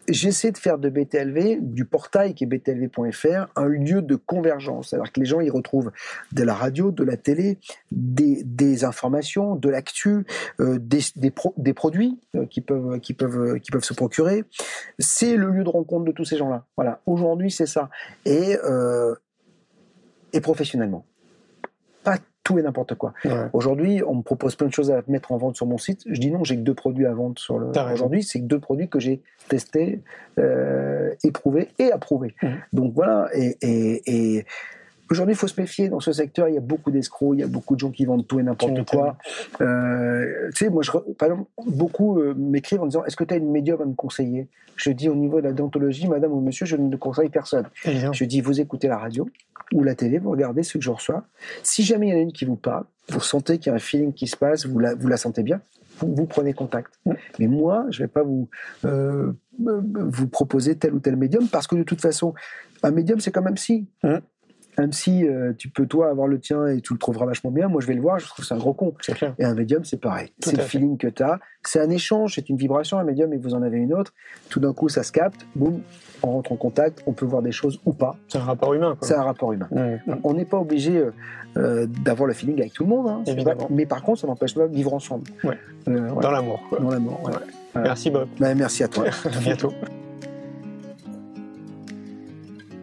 j'essaie de faire de BTLV, du portail qui est btlv.fr, un lieu de convergence. C'est-à-dire que les gens y retrouvent de la radio, de la télé, des, informations, de l'actu, euh, des, des, pro- des produits euh, qui peuvent se procurer. C'est le lieu de rencontre de tous ces gens-là. Voilà. Aujourd'hui, c'est ça. Et euh, et professionnellement. Tout et n'importe quoi. Ouais. Aujourd'hui, on me propose plein de choses à mettre en vente sur mon site. Je dis non, j'ai que deux produits à vendre sur le. Aujourd'hui, c'est que deux produits que j'ai testés, euh, éprouvés et approuvés. Mhm. Donc voilà. Et, et, et aujourd'hui, il faut se méfier dans ce secteur. Il y a beaucoup d'escrocs, il y a beaucoup de gens qui vendent tout et n'importe quoi. Euh, tu sais, moi, je, par exemple, beaucoup euh, m'écrivent en disant Est-ce que tu as une médium à me conseiller? Je dis au niveau de la déontologie, madame ou monsieur, je ne conseille personne. Je dis, vous écoutez la radio ou la télé, vous regardez ce que je reçois. Si jamais il y en a une qui vous parle, vous sentez qu'il y a un feeling qui se passe, vous la, vous la sentez bien, vous, vous prenez contact. Mais moi, je vais pas vous, euh, euh, vous proposer tel ou tel médium parce que de toute façon, un médium, c'est comme un psy. Mm. Un psy, euh, tu peux toi avoir le tien et tu le trouveras vachement bien. Moi, je vais le voir, je trouve que c'est un gros con. Clair. Et un médium, c'est pareil. C'est le fait. feeling que tu as. C'est un échange, c'est une vibration, un médium, et vous en avez une autre. Tout d'un coup, ça se capte, boum, on rentre en contact, on peut voir des choses ou pas. C'est un rapport humain. C'est un rapport humain. Mmh. On n'est pas obligé euh, euh, d'avoir le feeling avec tout le monde, hein, Évidemment. mais par contre, ça n'empêche pas de vivre ensemble. Ouais. Voilà. Dans l'amour. Dans l'amour. ouais. Merci Bob. Bah, merci à toi. À bientôt.